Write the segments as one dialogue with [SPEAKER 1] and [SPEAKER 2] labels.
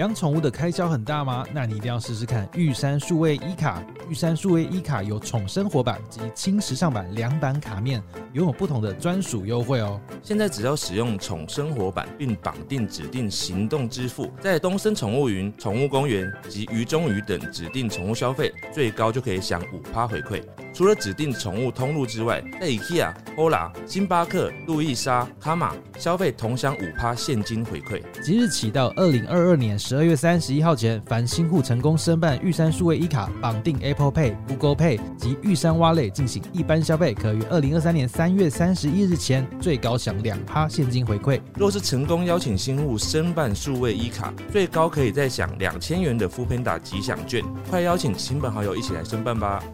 [SPEAKER 1] 养宠物的开销很大吗？那你一定要试试看玉山数位一卡。玉山数位一卡有宠生活版及轻时尚版两版卡面，拥有不同的专属优惠哦。
[SPEAKER 2] 现在只要使用宠生活版，并绑定指定行动支付，在东森宠物云、宠物公园及鱼中鱼等指定宠物消费，最高就可以享五趴回馈。除了指定宠物通路之外，在 IKEA、Hola、星巴克、路易莎、卡玛消费同享五趴现金回馈。
[SPEAKER 1] 即日起到二零二二年十二月三十一号前，凡新户成功申办玉山数位一卡，绑定 Apple Pay、Google Pay 及玉山 Wallet 进行一般消费，可于二零二三年三月三十一日前最高享两趴现金回馈。
[SPEAKER 2] 若是成功邀请新户申办数位一卡，最高可以再享两千元的 n d a 吉祥券。快邀请亲朋好友一起来申办吧！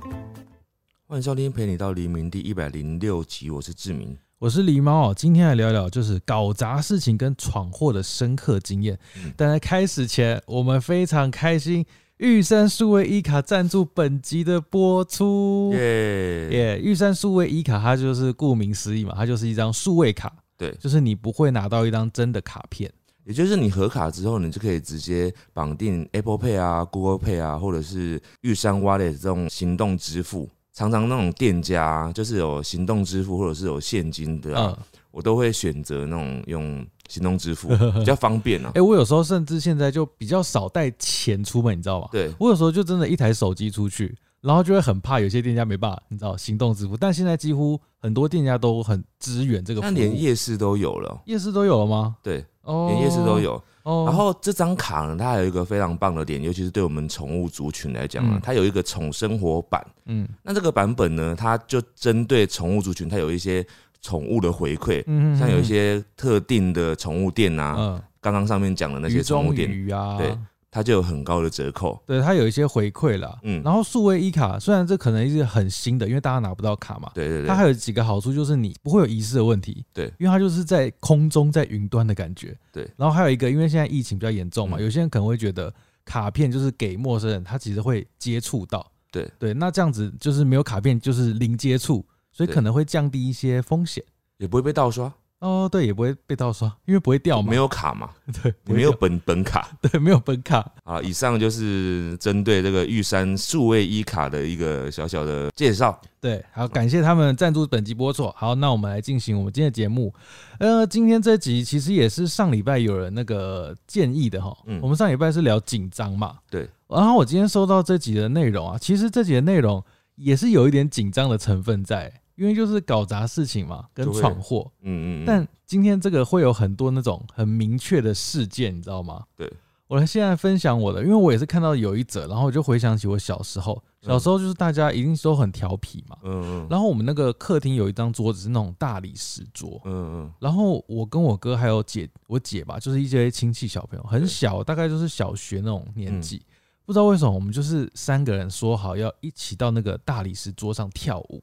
[SPEAKER 2] 欢迎收听《陪你到黎明》第一百零六集，我是志明。
[SPEAKER 1] 我是狸猫哦，今天来聊聊就是搞砸事情跟闯祸的深刻经验。
[SPEAKER 2] 嗯
[SPEAKER 1] 但在开始前，我们非常开心，玉山数位一卡赞助本集的播出。
[SPEAKER 2] 耶，
[SPEAKER 1] 耶，玉山数位一卡它就是顾名思义嘛，它就是一张数位卡，
[SPEAKER 2] 对，
[SPEAKER 1] 就是你不会拿到一张真的卡片。
[SPEAKER 2] 也就是你合卡之后，你就可以直接绑定 Apple Pay 啊、Google Pay 啊，或者是玉山 Wallet 这种行动支付。常常那种店家就是有行动支付或者是有现金的啊，
[SPEAKER 1] 嗯，
[SPEAKER 2] 我都会选择那种用行动支付，比较方便啊
[SPEAKER 1] 哎、。我有时候甚至现在就比较少带钱出门，你知道吗？
[SPEAKER 2] 对，
[SPEAKER 1] 我有时候就真的一台手机出去，然后就会很怕有些店家没办法，你知道行动支付，但现在几乎很多店家都很支援这个服
[SPEAKER 2] 那。连夜市都有了，
[SPEAKER 1] 夜市都有了吗？
[SPEAKER 2] 对，
[SPEAKER 1] 哦，
[SPEAKER 2] 连夜市都。有。
[SPEAKER 1] 哦，
[SPEAKER 2] 然后这张卡呢，它还有一个非常棒的点，尤其是对我们宠物族群来讲啊
[SPEAKER 1] 嗯，
[SPEAKER 2] 它有一个宠生活版。
[SPEAKER 1] 嗯
[SPEAKER 2] 那这个版本呢，它就针对宠物族群，它有一些宠物的回馈，
[SPEAKER 1] 嗯
[SPEAKER 2] 像有一些特定的宠物店啊，
[SPEAKER 1] 嗯。
[SPEAKER 2] 刚刚上面讲的那些宠物
[SPEAKER 1] 中
[SPEAKER 2] 店，
[SPEAKER 1] 鱼啊，
[SPEAKER 2] 对它就有很高的折扣。
[SPEAKER 1] 对，它有一些回馈啦。
[SPEAKER 2] 嗯。
[SPEAKER 1] 然后数位一卡虽然这可能是很新的，因为大家拿不到卡嘛，
[SPEAKER 2] 对对对，
[SPEAKER 1] 它还有几个好处，就是你不会有遗失的问题，
[SPEAKER 2] 对。
[SPEAKER 1] 因为它就是在空中在云端的感觉，
[SPEAKER 2] 对。
[SPEAKER 1] 然后还有一个，因为现在疫情比较严重嘛，
[SPEAKER 2] 嗯。
[SPEAKER 1] 有些人可能会觉得卡片就是给陌生人，他其实会接触到，
[SPEAKER 2] 对。
[SPEAKER 1] 对，那这样子就是没有卡片就是零接触，所以可能会降低一些风险。
[SPEAKER 2] 也不会被盗刷，
[SPEAKER 1] 哦，对，也不会被盗刷，因为不会掉嘛，
[SPEAKER 2] 没有卡嘛，
[SPEAKER 1] 对，
[SPEAKER 2] 没有本本卡。
[SPEAKER 1] 对，没有本卡，
[SPEAKER 2] 啊，以上就是针对这个玉山数位一卡的一个小小的介绍。
[SPEAKER 1] 对，好，感谢他们赞助本集播出。好，那我们来进行我们今天的节目。呃，今天这集其实也是上礼拜有人那个建议的哈。
[SPEAKER 2] 嗯
[SPEAKER 1] 我们上礼拜是聊紧张嘛，
[SPEAKER 2] 对。
[SPEAKER 1] 然后我今天收到这集的内容啊，其实这集的内容也是有一点紧张的成分在，因为就是搞砸事情嘛，跟闯祸。
[SPEAKER 2] 嗯嗯嗯，
[SPEAKER 1] 但今天这个会有很多那种很明确的事件，你知道吗？
[SPEAKER 2] 对。
[SPEAKER 1] 我来现在分享我的，因为我也是看到有一则，然后我就回想起我小时候，小时候就是大家一定都很调皮嘛，
[SPEAKER 2] 嗯嗯。
[SPEAKER 1] 然后我们那个客厅有一张桌子是那种大理石桌，
[SPEAKER 2] 嗯嗯。
[SPEAKER 1] 然后我跟我哥还有姐，我姐吧，就是一些亲戚小朋友，很小，大概就是小学那种年纪。不知道为什么，我们就是三个人说好要一起到那个大理石桌上跳舞，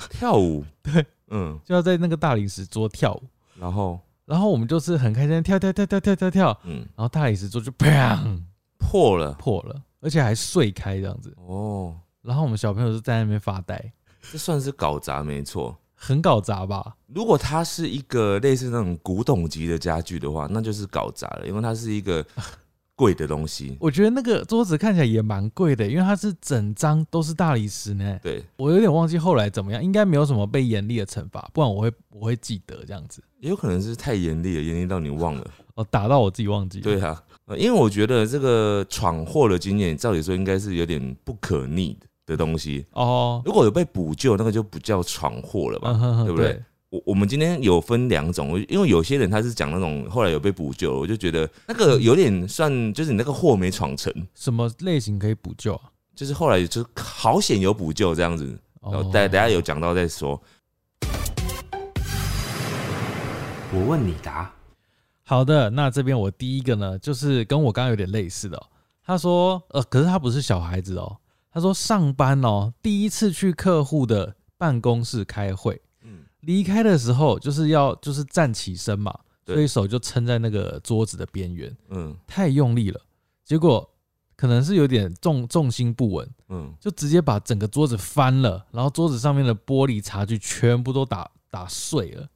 [SPEAKER 2] 跳舞，
[SPEAKER 1] 对，
[SPEAKER 2] 嗯，
[SPEAKER 1] 就要在那个大理石桌跳舞。
[SPEAKER 2] 然后？
[SPEAKER 1] 然后我们就是很开心，跳跳跳跳跳跳跳，
[SPEAKER 2] 嗯。
[SPEAKER 1] 然后大理石桌就砰。
[SPEAKER 2] 破了。
[SPEAKER 1] 破了，而且还碎开这样子。
[SPEAKER 2] 哦，
[SPEAKER 1] 然后我们小朋友就在那边发呆，
[SPEAKER 2] 这算是搞砸没错。
[SPEAKER 1] 很搞砸吧？
[SPEAKER 2] 如果它是一个类似那种古董级的家具的话，那就是搞砸了，因为它是一个贵的东西。
[SPEAKER 1] 我觉得那个桌子看起来也蛮贵的，因为它是整张都是大理石呢。
[SPEAKER 2] 对，
[SPEAKER 1] 我有点忘记后来怎么样，应该没有什么被严厉的惩罚，不然我会我会记得这样子。
[SPEAKER 2] 也有可能是太严厉了，严厉到你忘了。
[SPEAKER 1] 哦，打到我自己忘记。
[SPEAKER 2] 对，啊，呃因为我觉得这个闯祸的经验，照理说应该是有点不可逆的的东西。
[SPEAKER 1] 哦，
[SPEAKER 2] 如果有被补救，那个就不叫闯祸了吧？
[SPEAKER 1] 嗯哼哼
[SPEAKER 2] 对不对？我我们今天有分两种，因为有些人他是讲那种后来有被补救，我就觉得那个有点算，就是你那个货没闯成，
[SPEAKER 1] 什么类型可以补救啊？
[SPEAKER 2] 就是后来就是好险有补救这样子。然后
[SPEAKER 1] 哦
[SPEAKER 2] 等等下有讲到再说。
[SPEAKER 3] 我问你答。
[SPEAKER 1] 好的，那这边我第一个呢，就是跟我刚刚有点类似的、哦。他说，呃，可是他不是小孩子哦。他说上班哦，第一次去客户的办公室开会，
[SPEAKER 2] 嗯，
[SPEAKER 1] 离开的时候就是要就是站起身嘛，
[SPEAKER 2] 对
[SPEAKER 1] 所以手就撑在那个桌子的边缘，
[SPEAKER 2] 嗯
[SPEAKER 1] 太用力了，结果可能是有点重重心不稳，
[SPEAKER 2] 嗯，
[SPEAKER 1] 就直接把整个桌子翻了，然后桌子上面的玻璃茶具全部都打打碎了。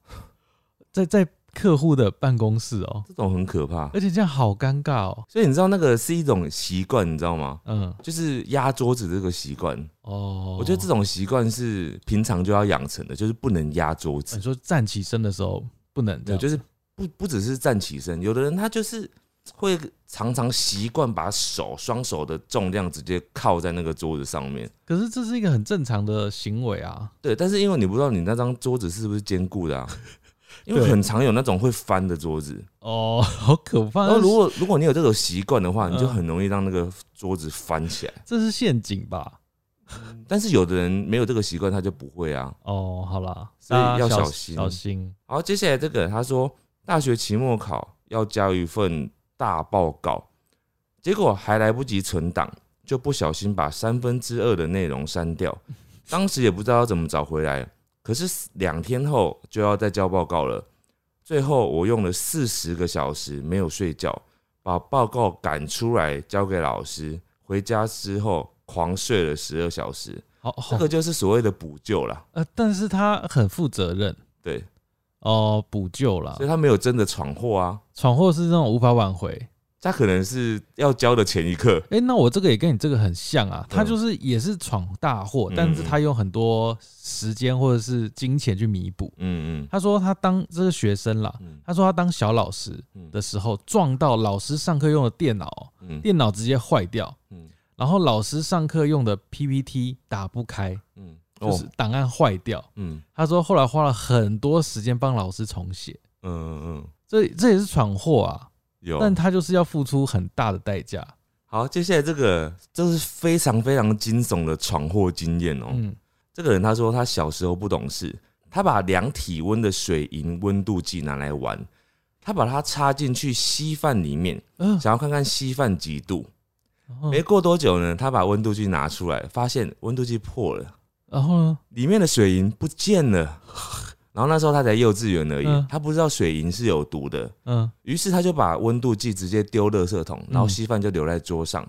[SPEAKER 1] 在在客户的办公室哦，
[SPEAKER 2] 这种很可怕。
[SPEAKER 1] 而且这样好尴尬哦。
[SPEAKER 2] 所以你知道那个是一种习惯，你知道吗？
[SPEAKER 1] 嗯，
[SPEAKER 2] 就是压桌子这个习惯。
[SPEAKER 1] 哦，
[SPEAKER 2] 我觉得这种习惯是平常就要养成的，就是不能压桌子
[SPEAKER 1] 你。说站起身的时候不能这
[SPEAKER 2] 对，
[SPEAKER 1] 样，
[SPEAKER 2] 就是不不只是站起身，有的人他就是会常常习惯把手双手的重量直接靠在那个桌子上面。
[SPEAKER 1] 可是这是一个很正常的行为啊。
[SPEAKER 2] 对，但是因为你不知道你那张桌子是不是坚固的啊，因为很常有那种会翻的桌子。
[SPEAKER 1] 哦，好可怕！
[SPEAKER 2] 然后如果如果你有这种习惯的话，你就
[SPEAKER 1] 嗯
[SPEAKER 2] 很容易让那个桌子翻起来。
[SPEAKER 1] 这是陷阱吧？
[SPEAKER 2] 但是有的人没有这个习惯，他就不会啊。
[SPEAKER 1] 哦，好啦，
[SPEAKER 2] 所以要小心
[SPEAKER 1] 小心。
[SPEAKER 2] 好，接下来这个他说大学期末考要交一份大报告，结果还来不及存档，就不小心把三分之二的内容删掉。当时也不知道要怎么找回来，可是两天后就要再交报告了。最后我用了四十个小时没有睡觉，把报告赶出来交给老师。回家之后狂睡了十二小时，
[SPEAKER 1] 好好
[SPEAKER 2] 这个就是所谓的补救啦。
[SPEAKER 1] 呃，但是他很负责任
[SPEAKER 2] 对，
[SPEAKER 1] 哦，补救啦
[SPEAKER 2] 所以，他没有真的闯祸啊。
[SPEAKER 1] 闯祸是那种无法挽回。
[SPEAKER 2] 他可能是要交的前一刻，
[SPEAKER 1] 哎、那我这个也跟你这个很像啊，他
[SPEAKER 2] 嗯
[SPEAKER 1] 就是也是闯大祸，
[SPEAKER 2] 嗯
[SPEAKER 1] 但是他用很多时间或者是金钱去弥补。
[SPEAKER 2] 嗯嗯。
[SPEAKER 1] 他说他当这个学生啦，
[SPEAKER 2] 嗯。
[SPEAKER 1] 他说他当小老师
[SPEAKER 2] 嗯
[SPEAKER 1] 的时候撞到老师上课用的电脑，
[SPEAKER 2] 嗯。
[SPEAKER 1] 电脑直接坏掉，
[SPEAKER 2] 嗯。
[SPEAKER 1] 然后老师上课用的 PPT 打不开，
[SPEAKER 2] 嗯，
[SPEAKER 1] 就是
[SPEAKER 2] 哦，
[SPEAKER 1] 档案坏掉。
[SPEAKER 2] 嗯。
[SPEAKER 1] 他说后来花了很多时间帮老师重写，
[SPEAKER 2] 嗯嗯，
[SPEAKER 1] 这这也是闯祸啊，
[SPEAKER 2] 有。
[SPEAKER 1] 但他就是要付出很大的代价。
[SPEAKER 2] 好，接下来这个就是非常非常惊悚的闯祸经验哦。
[SPEAKER 1] 嗯，
[SPEAKER 2] 这个人他说他小时候不懂事，他把量体温的水银温度计拿来玩，他把它插进去稀饭里面，
[SPEAKER 1] 呃，
[SPEAKER 2] 想要看看稀饭几度。没过多久呢，他把温度计拿出来，发现温度计破了。
[SPEAKER 1] 然后呢？
[SPEAKER 2] 里面的水银不见了。然后那时候他才幼稚园而已，
[SPEAKER 1] 嗯
[SPEAKER 2] 他不知道水银是有毒的，
[SPEAKER 1] 嗯，
[SPEAKER 2] 于是他就把温度计直接丢垃圾桶，然后
[SPEAKER 1] 嗯
[SPEAKER 2] 稀饭就留在桌上。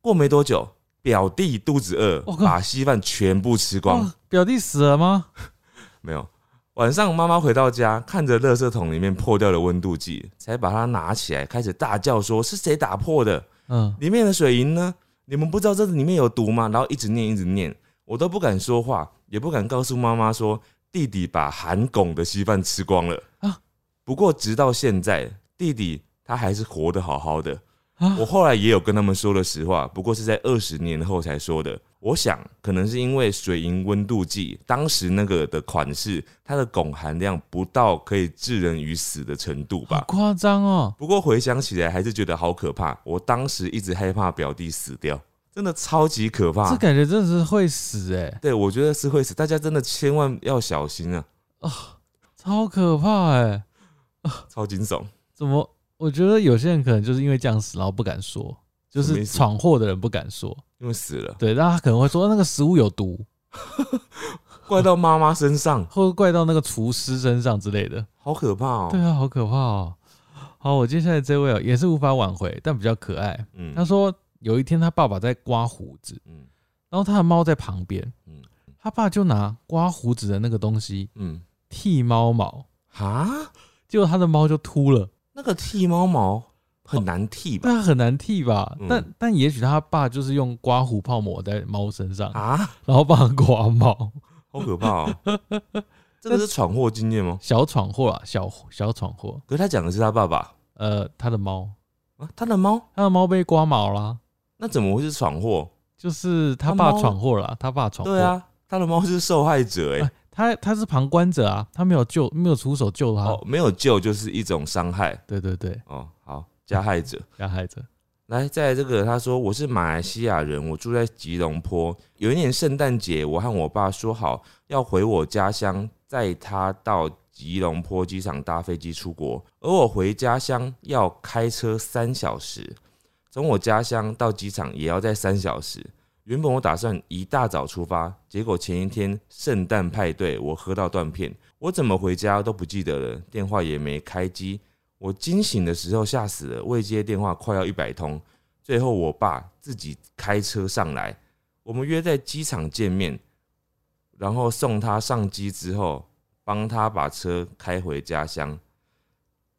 [SPEAKER 2] 过没多久，表弟肚子饿
[SPEAKER 1] 我，靠
[SPEAKER 2] 把稀饭全部吃光。
[SPEAKER 1] 哇表弟死了吗？
[SPEAKER 2] 没有。晚上妈妈回到家，看着垃圾桶里面破掉的温度计，才把它拿起来，开始大叫说：“是谁打破的？
[SPEAKER 1] 嗯，
[SPEAKER 2] 里面的水银呢？你们不知道这里面有毒吗？”然后一直念，一直念，我都不敢说话，也不敢告诉妈妈说弟弟把含汞的稀饭吃光了
[SPEAKER 1] 啊。
[SPEAKER 2] 不过直到现在，弟弟他还是活得好好的。
[SPEAKER 1] 啊
[SPEAKER 2] 我后来也有跟他们说了实话，不过是在二十年后才说的。我想可能是因为水银温度计当时那个的款式，它的汞含量不到可以致人于死的程度吧。
[SPEAKER 1] 夸张哦。
[SPEAKER 2] 不过回想起来还是觉得好可怕。我当时一直害怕表弟死掉，真的超级可怕
[SPEAKER 1] 这。感觉真的是会死哎、
[SPEAKER 2] 对，我觉得是会死，大家真的千万要小心啊，啊
[SPEAKER 1] 超可怕哎、
[SPEAKER 2] 超惊悚。
[SPEAKER 1] 怎么？我觉得有些人可能就是因为这样死，然后不敢说，就是闯祸的人不敢说。
[SPEAKER 2] 因为死了，
[SPEAKER 1] 对，那他可能会说那个食物有毒，
[SPEAKER 2] 怪到妈妈身上，
[SPEAKER 1] 或者怪到那个厨师身上之类的。
[SPEAKER 2] 好可怕哦。
[SPEAKER 1] 对啊，好可怕哦。好，我接下来这位哦，也是无法挽回，但比较可爱。
[SPEAKER 2] 嗯
[SPEAKER 1] 他说有一天他爸爸在刮胡子，
[SPEAKER 2] 嗯
[SPEAKER 1] 然后他的猫在旁边，
[SPEAKER 2] 嗯
[SPEAKER 1] 他爸就拿刮胡子的那个东西
[SPEAKER 2] 嗯，
[SPEAKER 1] 剃猫毛，
[SPEAKER 2] 哈，
[SPEAKER 1] 结果他的猫就秃了。
[SPEAKER 2] 那个剃猫毛很难剃吧？
[SPEAKER 1] 但很难剃吧？
[SPEAKER 2] 嗯
[SPEAKER 1] 但但也许他爸就是用刮胡泡抹在猫身上，
[SPEAKER 2] 啊，
[SPEAKER 1] 然后帮他刮毛，
[SPEAKER 2] 好可怕哦！这个是闯祸经验吗？
[SPEAKER 1] 小闯祸啊，小小闯祸。
[SPEAKER 2] 可是他讲的是他爸爸
[SPEAKER 1] 呃，他的猫，
[SPEAKER 2] 啊，他的猫，
[SPEAKER 1] 他的猫被刮毛啦，
[SPEAKER 2] 那怎么会是闯祸？
[SPEAKER 1] 就是他爸闯祸了，他爸闯祸。
[SPEAKER 2] 对，啊，他的猫是受害者哎、
[SPEAKER 1] 哎，他他是旁观者啊，他没有救，没有出手救他。
[SPEAKER 2] 哦，没有救就是一种伤害
[SPEAKER 1] 对对对，
[SPEAKER 2] 哦。好，加害者。
[SPEAKER 1] 加害者。
[SPEAKER 2] 来，在这个他说我是马来西亚人，我住在吉隆坡。有一年圣诞节，我和我爸说好要回我家乡，载他到吉隆坡机场搭飞机出国，而我回家乡要开车三小时，从我家乡到机场也要在三小时。原本我打算一大早出发，结果前一天圣诞派对，我喝到断片，我怎么回家都不记得了，电话也没开机。我惊醒的时候吓死了，未接电话快要一百通。最后我爸自己开车上来，我们约在机场见面，然后送他上机之后，帮他把车开回家乡。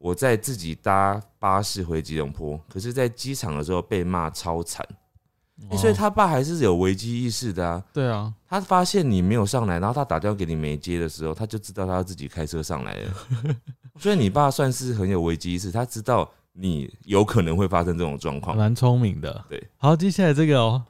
[SPEAKER 2] 我在自己搭巴士回吉隆坡，可是在机场的时候被骂超惨、欸所以
[SPEAKER 1] 哦
[SPEAKER 2] 他爸还是有危机意识的啊。
[SPEAKER 1] 对啊，
[SPEAKER 2] 他发现你没有上来，然后他打电话给你没接的时候，他就知道他要自己开车上来了。所以你爸算是很有危机意识，他知道你有可能会发生这种状况。
[SPEAKER 1] 蛮聪明的。
[SPEAKER 2] 对，
[SPEAKER 1] 好，接下来这个哦，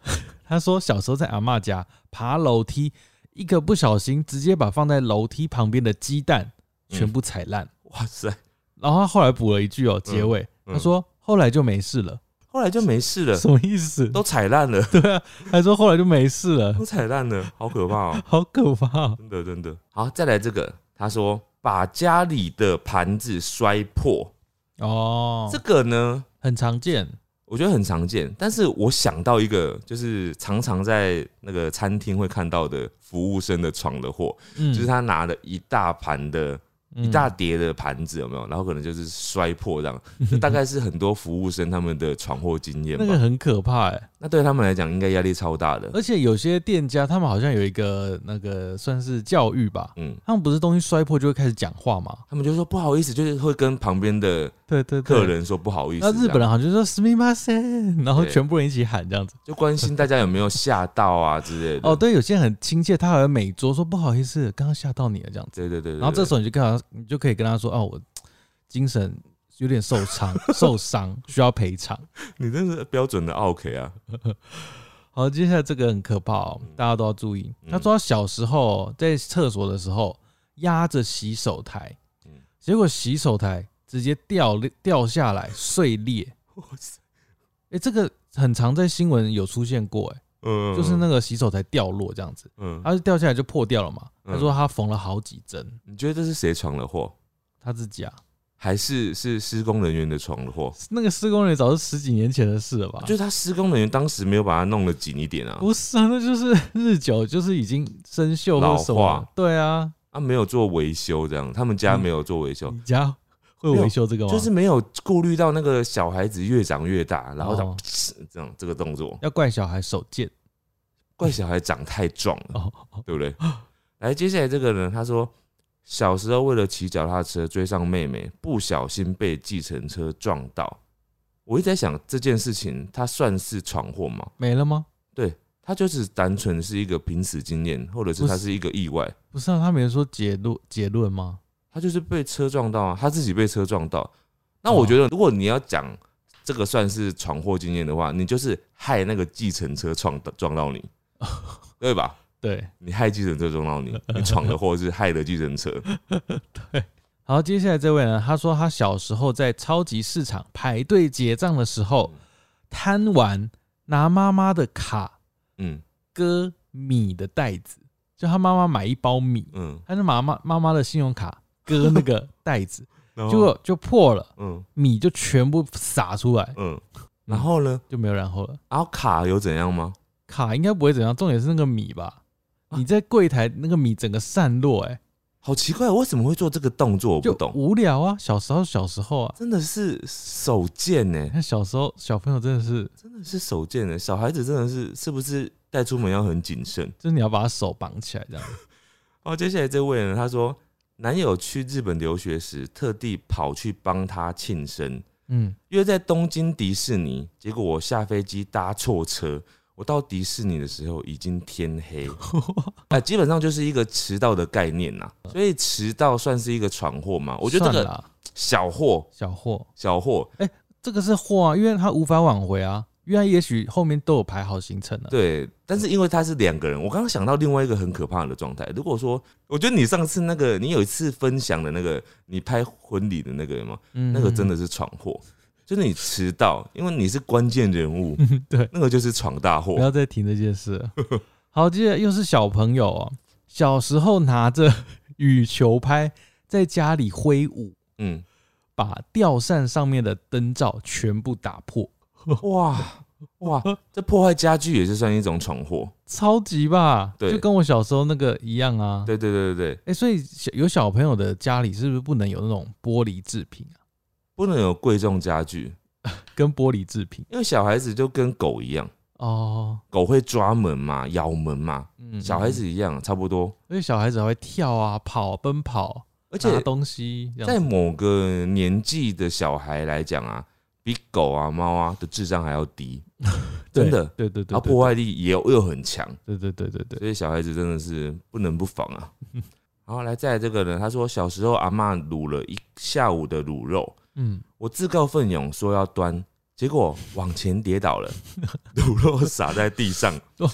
[SPEAKER 1] 他说小时候在阿嬷家爬楼梯，一个不小心直接把放在楼梯旁边的鸡蛋全部踩烂。
[SPEAKER 2] 哇塞！
[SPEAKER 1] 然后他后来补了一句哦，结尾、
[SPEAKER 2] 嗯
[SPEAKER 1] 他说后来就没事了，
[SPEAKER 2] 后来就没事了，
[SPEAKER 1] 什么意思？
[SPEAKER 2] 都踩烂了，
[SPEAKER 1] 对啊，他说后来就没事了，
[SPEAKER 2] 都踩烂了，好可怕哦！
[SPEAKER 1] 好可怕、哦。
[SPEAKER 2] 真的真的。好，再来这个，他说把家里的盘子摔破，
[SPEAKER 1] 哦，
[SPEAKER 2] 这个呢，
[SPEAKER 1] 很常见。
[SPEAKER 2] 我觉得很常见。但是我想到一个，就是常常在那个餐厅会看到的服务生的闯的祸，
[SPEAKER 1] 嗯，
[SPEAKER 2] 就是他拿了一大盘的、
[SPEAKER 1] 嗯
[SPEAKER 2] 一大叠的盘子，有没有？然后可能就是摔破这样，这大概是很多服务生他们的闯祸经验吧。
[SPEAKER 1] 那个很可怕哎，
[SPEAKER 2] 那对他们来讲，应该压力超大的。
[SPEAKER 1] 而且有些店家他们好像有一个那个算是教育吧，
[SPEAKER 2] 嗯，
[SPEAKER 1] 他们不是东西摔破就会开始讲话吗？
[SPEAKER 2] 他们就说不好意思，就是会跟旁边的
[SPEAKER 1] 对对对，
[SPEAKER 2] 客人说不好意思。
[SPEAKER 1] 那日本
[SPEAKER 2] 这样
[SPEAKER 1] 人好像就说“すみません”，然后
[SPEAKER 2] 对
[SPEAKER 1] 全部人一起喊这样子。
[SPEAKER 2] 就关心大家有没有吓到啊之类的。
[SPEAKER 1] 哦，对，有些人很亲切，他还会每桌说“不好意思，刚刚吓到你了”这样子。
[SPEAKER 2] 对对对对。
[SPEAKER 1] 然后这时
[SPEAKER 2] 候
[SPEAKER 1] 候你就跟他，你就可以跟他说：“哦，我精神 有点受伤，受伤需要赔偿。
[SPEAKER 2] 你真是标准的 OK 啊。”
[SPEAKER 1] 好，接下来这个很可怕哦，大家都要注意。
[SPEAKER 2] 嗯
[SPEAKER 1] 他说他小时候在厕所的时候压着洗手台
[SPEAKER 2] 嗯，
[SPEAKER 1] 结果洗手台直接掉掉下来碎裂。
[SPEAKER 2] 哇塞，
[SPEAKER 1] 哎，这个很常在新闻有出现过，哎，
[SPEAKER 2] 嗯
[SPEAKER 1] 就是那个洗手台掉落这样子。
[SPEAKER 2] 嗯，
[SPEAKER 1] 它就掉下来就破掉了嘛。
[SPEAKER 2] 嗯
[SPEAKER 1] 他说他缝了好几针，
[SPEAKER 2] 你觉得这是谁闯的祸，
[SPEAKER 1] 他自己啊，
[SPEAKER 2] 还是是施工人员的闯的祸？
[SPEAKER 1] 那个施工人员早是十几年前的事了吧？
[SPEAKER 2] 就是他施工人员当时没有把它弄得紧一点啊，
[SPEAKER 1] 不是啊，那就是日久就是已经生锈
[SPEAKER 2] 老化。
[SPEAKER 1] 对啊，
[SPEAKER 2] 啊没有做维修这样，他们家没有做维修，
[SPEAKER 1] 你家会维修这个吗？
[SPEAKER 2] 就是没有顾虑到那个小孩子越长越大，然后这样
[SPEAKER 1] 哦
[SPEAKER 2] 这样这个动作，
[SPEAKER 1] 要怪小孩手贱
[SPEAKER 2] 怪小孩长太壮了，
[SPEAKER 1] 哦。
[SPEAKER 2] 对不对？来，接下来这个人他说，小时候为了骑脚踏车追上妹妹，不小心被计程车撞到。我一直在想这件事情，他算是闯祸吗？
[SPEAKER 1] 没了吗？
[SPEAKER 2] 对他就是单纯是一个濒死经验，或者是他是一个意外，
[SPEAKER 1] 不是啊，他没有说结论结论吗？
[SPEAKER 2] 他就是被车撞到啊，他自己被车撞到。那我觉得，如果你要讲这个算是闯祸经验的话，你就是害那个计程车撞到撞到你，对吧？
[SPEAKER 1] 对，
[SPEAKER 2] 你害计程车撞到你，你闯的祸是害的计程车。
[SPEAKER 1] 对好，接下来这位呢，他说他小时候在超级市场排队结账的时候，贪玩拿妈妈的卡
[SPEAKER 2] 嗯
[SPEAKER 1] 割米的袋子，就他妈妈买一包米，
[SPEAKER 2] 嗯，
[SPEAKER 1] 他就妈妈妈妈的信用卡割那个 袋子，结果就破了，
[SPEAKER 2] 嗯
[SPEAKER 1] 米就全部洒出来，
[SPEAKER 2] 嗯，然后呢？
[SPEAKER 1] 就没有然后了。
[SPEAKER 2] 然后卡有怎样吗？
[SPEAKER 1] 卡应该不会怎样，重点是那个米吧？
[SPEAKER 2] 啊
[SPEAKER 1] 你在柜台那个米整个散落、欸，
[SPEAKER 2] 好奇怪，为什么会做这个动作？我
[SPEAKER 1] 就
[SPEAKER 2] 不懂，
[SPEAKER 1] 无聊啊。小时候，小时候啊，
[SPEAKER 2] 真的是手贱呢，
[SPEAKER 1] 那小时候小朋友真的是，
[SPEAKER 2] 真的是手贱呢。小孩子真的是是不是带出门要很谨慎？
[SPEAKER 1] 就是你要把他手绑起来这样。
[SPEAKER 2] 哦，接下来这位呢，他说男友去日本留学时，特地跑去帮他庆生，
[SPEAKER 1] 嗯，
[SPEAKER 2] 约在东京迪士尼，结果我下飞机搭错车。我到迪士尼的时候已经天黑，哎、基本上就是一个迟到的概念呐，所以迟到算是一个闯祸嘛？我觉得这个小祸，
[SPEAKER 1] 小祸，
[SPEAKER 2] 小祸，
[SPEAKER 1] 这个是祸啊，因为他无法挽回啊，因为他也许后面都有排好行程了。
[SPEAKER 2] 对，但是因为他是两个人，我刚刚想到另外一个很可怕的状态。如果说，我觉得你上次那个，你有一次分享的那个，你拍婚礼的那个吗？
[SPEAKER 1] 嗯。
[SPEAKER 2] 那个真的是闯祸，就是你迟到，因为你是关键人物，
[SPEAKER 1] 对，
[SPEAKER 2] 那个就是闯大祸。
[SPEAKER 1] 不要再提这件事了。好，接着又是小朋友哦，小时候拿着羽球拍在家里挥舞，
[SPEAKER 2] 嗯，
[SPEAKER 1] 把吊扇上面的灯罩全部打破，
[SPEAKER 2] 哇哇，这破坏家具也是算一种闯祸。
[SPEAKER 1] 超级吧？
[SPEAKER 2] 对
[SPEAKER 1] 就跟我小时候那个一样啊。
[SPEAKER 2] 对对对对对，
[SPEAKER 1] 哎、所以小有小朋友的家里是不是不能有那种玻璃制品啊？
[SPEAKER 2] 不能有贵重家具，
[SPEAKER 1] 跟玻璃制品。
[SPEAKER 2] 因为小孩子就跟狗一样，
[SPEAKER 1] 哦，
[SPEAKER 2] 狗会抓门嘛，咬门嘛，
[SPEAKER 1] 嗯
[SPEAKER 2] 小孩子一样，差不多。
[SPEAKER 1] 因为小孩子还会跳啊、跑、奔跑，
[SPEAKER 2] 而且
[SPEAKER 1] 拿东西
[SPEAKER 2] 在某个年纪的小孩来讲啊，比狗啊、猫啊的智商还要低，真的，
[SPEAKER 1] 对对对，
[SPEAKER 2] 然后破坏力也有又很强，
[SPEAKER 1] 对对对对对，
[SPEAKER 2] 所以小孩子真的是不能不防啊。然后来再来这个呢，他说小时候阿嬷卤了一下午的卤肉，
[SPEAKER 1] 嗯，
[SPEAKER 2] 我自告奋勇说要端，结果往前跌倒了，卤肉洒在地上
[SPEAKER 1] 哦，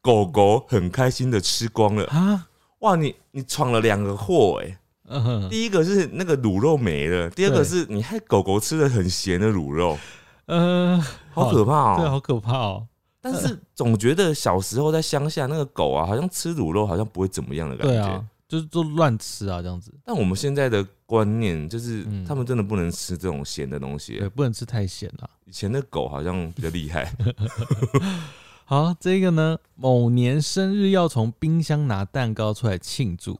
[SPEAKER 2] 狗狗很开心的吃光了。
[SPEAKER 1] 啊，
[SPEAKER 2] 哇，你你闯了两个祸哎、
[SPEAKER 1] 嗯，
[SPEAKER 2] 第一个是那个卤肉没了，第二个是你害狗狗吃的很咸的卤肉，
[SPEAKER 1] 呃，
[SPEAKER 2] 好可怕哦。
[SPEAKER 1] 对，
[SPEAKER 2] 哦、
[SPEAKER 1] 好可怕哦，
[SPEAKER 2] 但是总觉得小时候在乡下那个狗啊，好像吃卤肉好像不会怎么样的感觉。
[SPEAKER 1] 对啊，就是都乱吃啊，这样子，
[SPEAKER 2] 但我们现在的观念就是
[SPEAKER 1] 嗯，
[SPEAKER 2] 他们真的不能吃这种咸的东西
[SPEAKER 1] 对，。不能吃太咸了。
[SPEAKER 2] 以前的狗好像比较厉害，
[SPEAKER 1] 好，这个呢，某年生日要从冰箱拿蛋糕出来庆祝，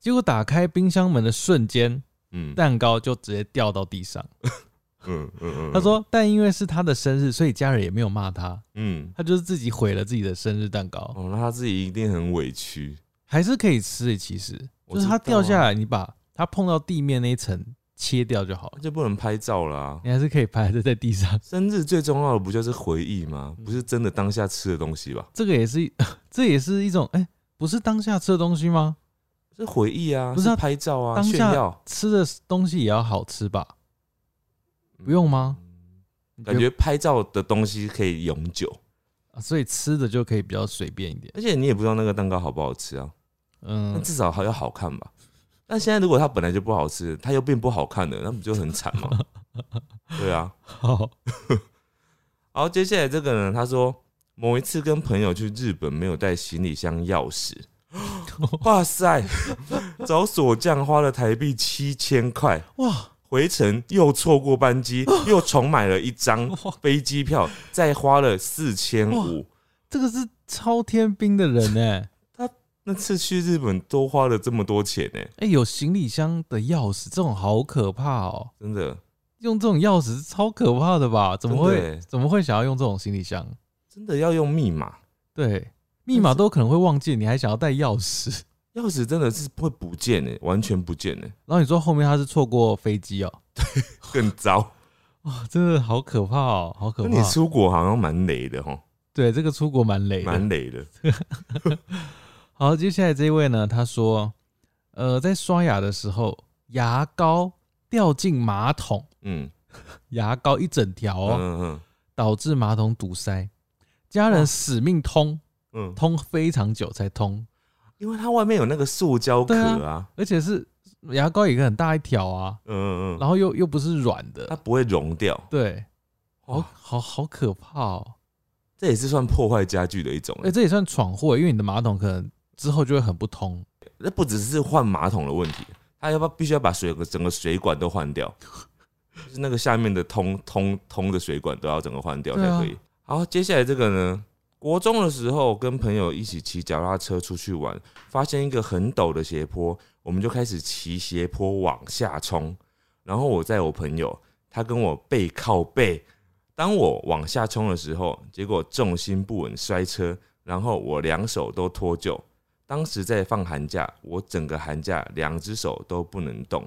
[SPEAKER 1] 结果打开冰箱门的瞬间，
[SPEAKER 2] 嗯
[SPEAKER 1] 蛋糕就直接掉到地上。
[SPEAKER 2] 嗯嗯嗯。
[SPEAKER 1] 他，说，但因为是他的生日，所以家人也没有骂他，
[SPEAKER 2] 嗯，
[SPEAKER 1] 他就是自己毁了自己的生日蛋糕，
[SPEAKER 2] 哦，那他自己一定很委屈。
[SPEAKER 1] 还是可以吃诶。其实就是它掉下来，你把它碰到地面那一层切掉就好了，
[SPEAKER 2] 就不能拍照啦、
[SPEAKER 1] 你还是可以拍的在地上。
[SPEAKER 2] 生日最重要的不就是回忆吗？不是真的当下吃的东西吧？
[SPEAKER 1] 这个也是，这也是一种哎、不是当下吃的东西吗？
[SPEAKER 2] 是回忆啊，
[SPEAKER 1] 不是啊
[SPEAKER 2] 拍照啊，
[SPEAKER 1] 当下
[SPEAKER 2] 炫耀。
[SPEAKER 1] 吃的东西也要好吃吧？不用吗？
[SPEAKER 2] 感觉拍照的东西可以永久，
[SPEAKER 1] 啊所以吃的就可以比较随便一点。
[SPEAKER 2] 而且你也不知道那个蛋糕好不好吃啊。那
[SPEAKER 1] 嗯，
[SPEAKER 2] 至少还要好看吧。但现在如果它本来就不好吃，它又变不好看了，那不就很惨吗？对啊。
[SPEAKER 1] 好，
[SPEAKER 2] 好，接下来这个呢，他说某一次跟朋友去日本，没有带行李箱钥匙。哇塞，找锁匠花了台币七千块，
[SPEAKER 1] 哇
[SPEAKER 2] 回程又错过班机，又重买了一张
[SPEAKER 1] 哇，
[SPEAKER 2] 飞机票，再花了四千五。
[SPEAKER 1] 这个是超天兵的人哎、
[SPEAKER 2] 那次去日本都花了这么多钱呢、
[SPEAKER 1] 哎、有行李箱的钥匙，这种好可怕哦、
[SPEAKER 2] 真的，
[SPEAKER 1] 用这种钥匙是超可怕的吧？怎么会
[SPEAKER 2] 欸
[SPEAKER 1] 怎么会想要用这种行李箱？
[SPEAKER 2] 真的要用密码。
[SPEAKER 1] 对，密码都可能会忘记，你还想要带钥匙？
[SPEAKER 2] 钥匙真的是会不见呢、完全不见呢、
[SPEAKER 1] 然后你说后面他是错过飞机哦、
[SPEAKER 2] 更糟。
[SPEAKER 1] 哇，真的好可怕哦、好可怕！
[SPEAKER 2] 你出国好像蛮累的哈，
[SPEAKER 1] 对这个出国蛮累，
[SPEAKER 2] 蛮雷的。
[SPEAKER 1] 好，接下来这一位呢，他说，呃，在刷牙的时候，牙膏掉进马桶，
[SPEAKER 2] 嗯，
[SPEAKER 1] 牙膏一整条哦，
[SPEAKER 2] 嗯嗯
[SPEAKER 1] 导致马桶堵塞，家人死命通，
[SPEAKER 2] 嗯，
[SPEAKER 1] 通非常久才通，
[SPEAKER 2] 因为它外面有那个塑胶壳
[SPEAKER 1] 对
[SPEAKER 2] 啊，
[SPEAKER 1] 而且是牙膏也很大一条啊，
[SPEAKER 2] 嗯嗯嗯，
[SPEAKER 1] 然后又又不是软的，
[SPEAKER 2] 它不会溶掉。
[SPEAKER 1] 对，好，好好可怕哦，
[SPEAKER 2] 这也是算破坏家具的一种
[SPEAKER 1] 哎、
[SPEAKER 2] 欸。
[SPEAKER 1] 这也算闯祸，因为你的马桶可能之后就会很不通，
[SPEAKER 2] 那不只是换马桶的问题，他要不要必须要把水整个水管都换掉，就是那个下面的通通通的水管都要整个换掉才可以。好，接下来这个呢，国中的时候跟朋友一起骑脚踏车出去玩，发现一个很陡的斜坡，我们就开始骑斜坡往下冲。然后我在我朋友，他跟我背靠背。当我往下冲的时候，结果重心不稳摔车，然后我两手都脱臼。当时在放寒假，我整个寒假两只手都不能动，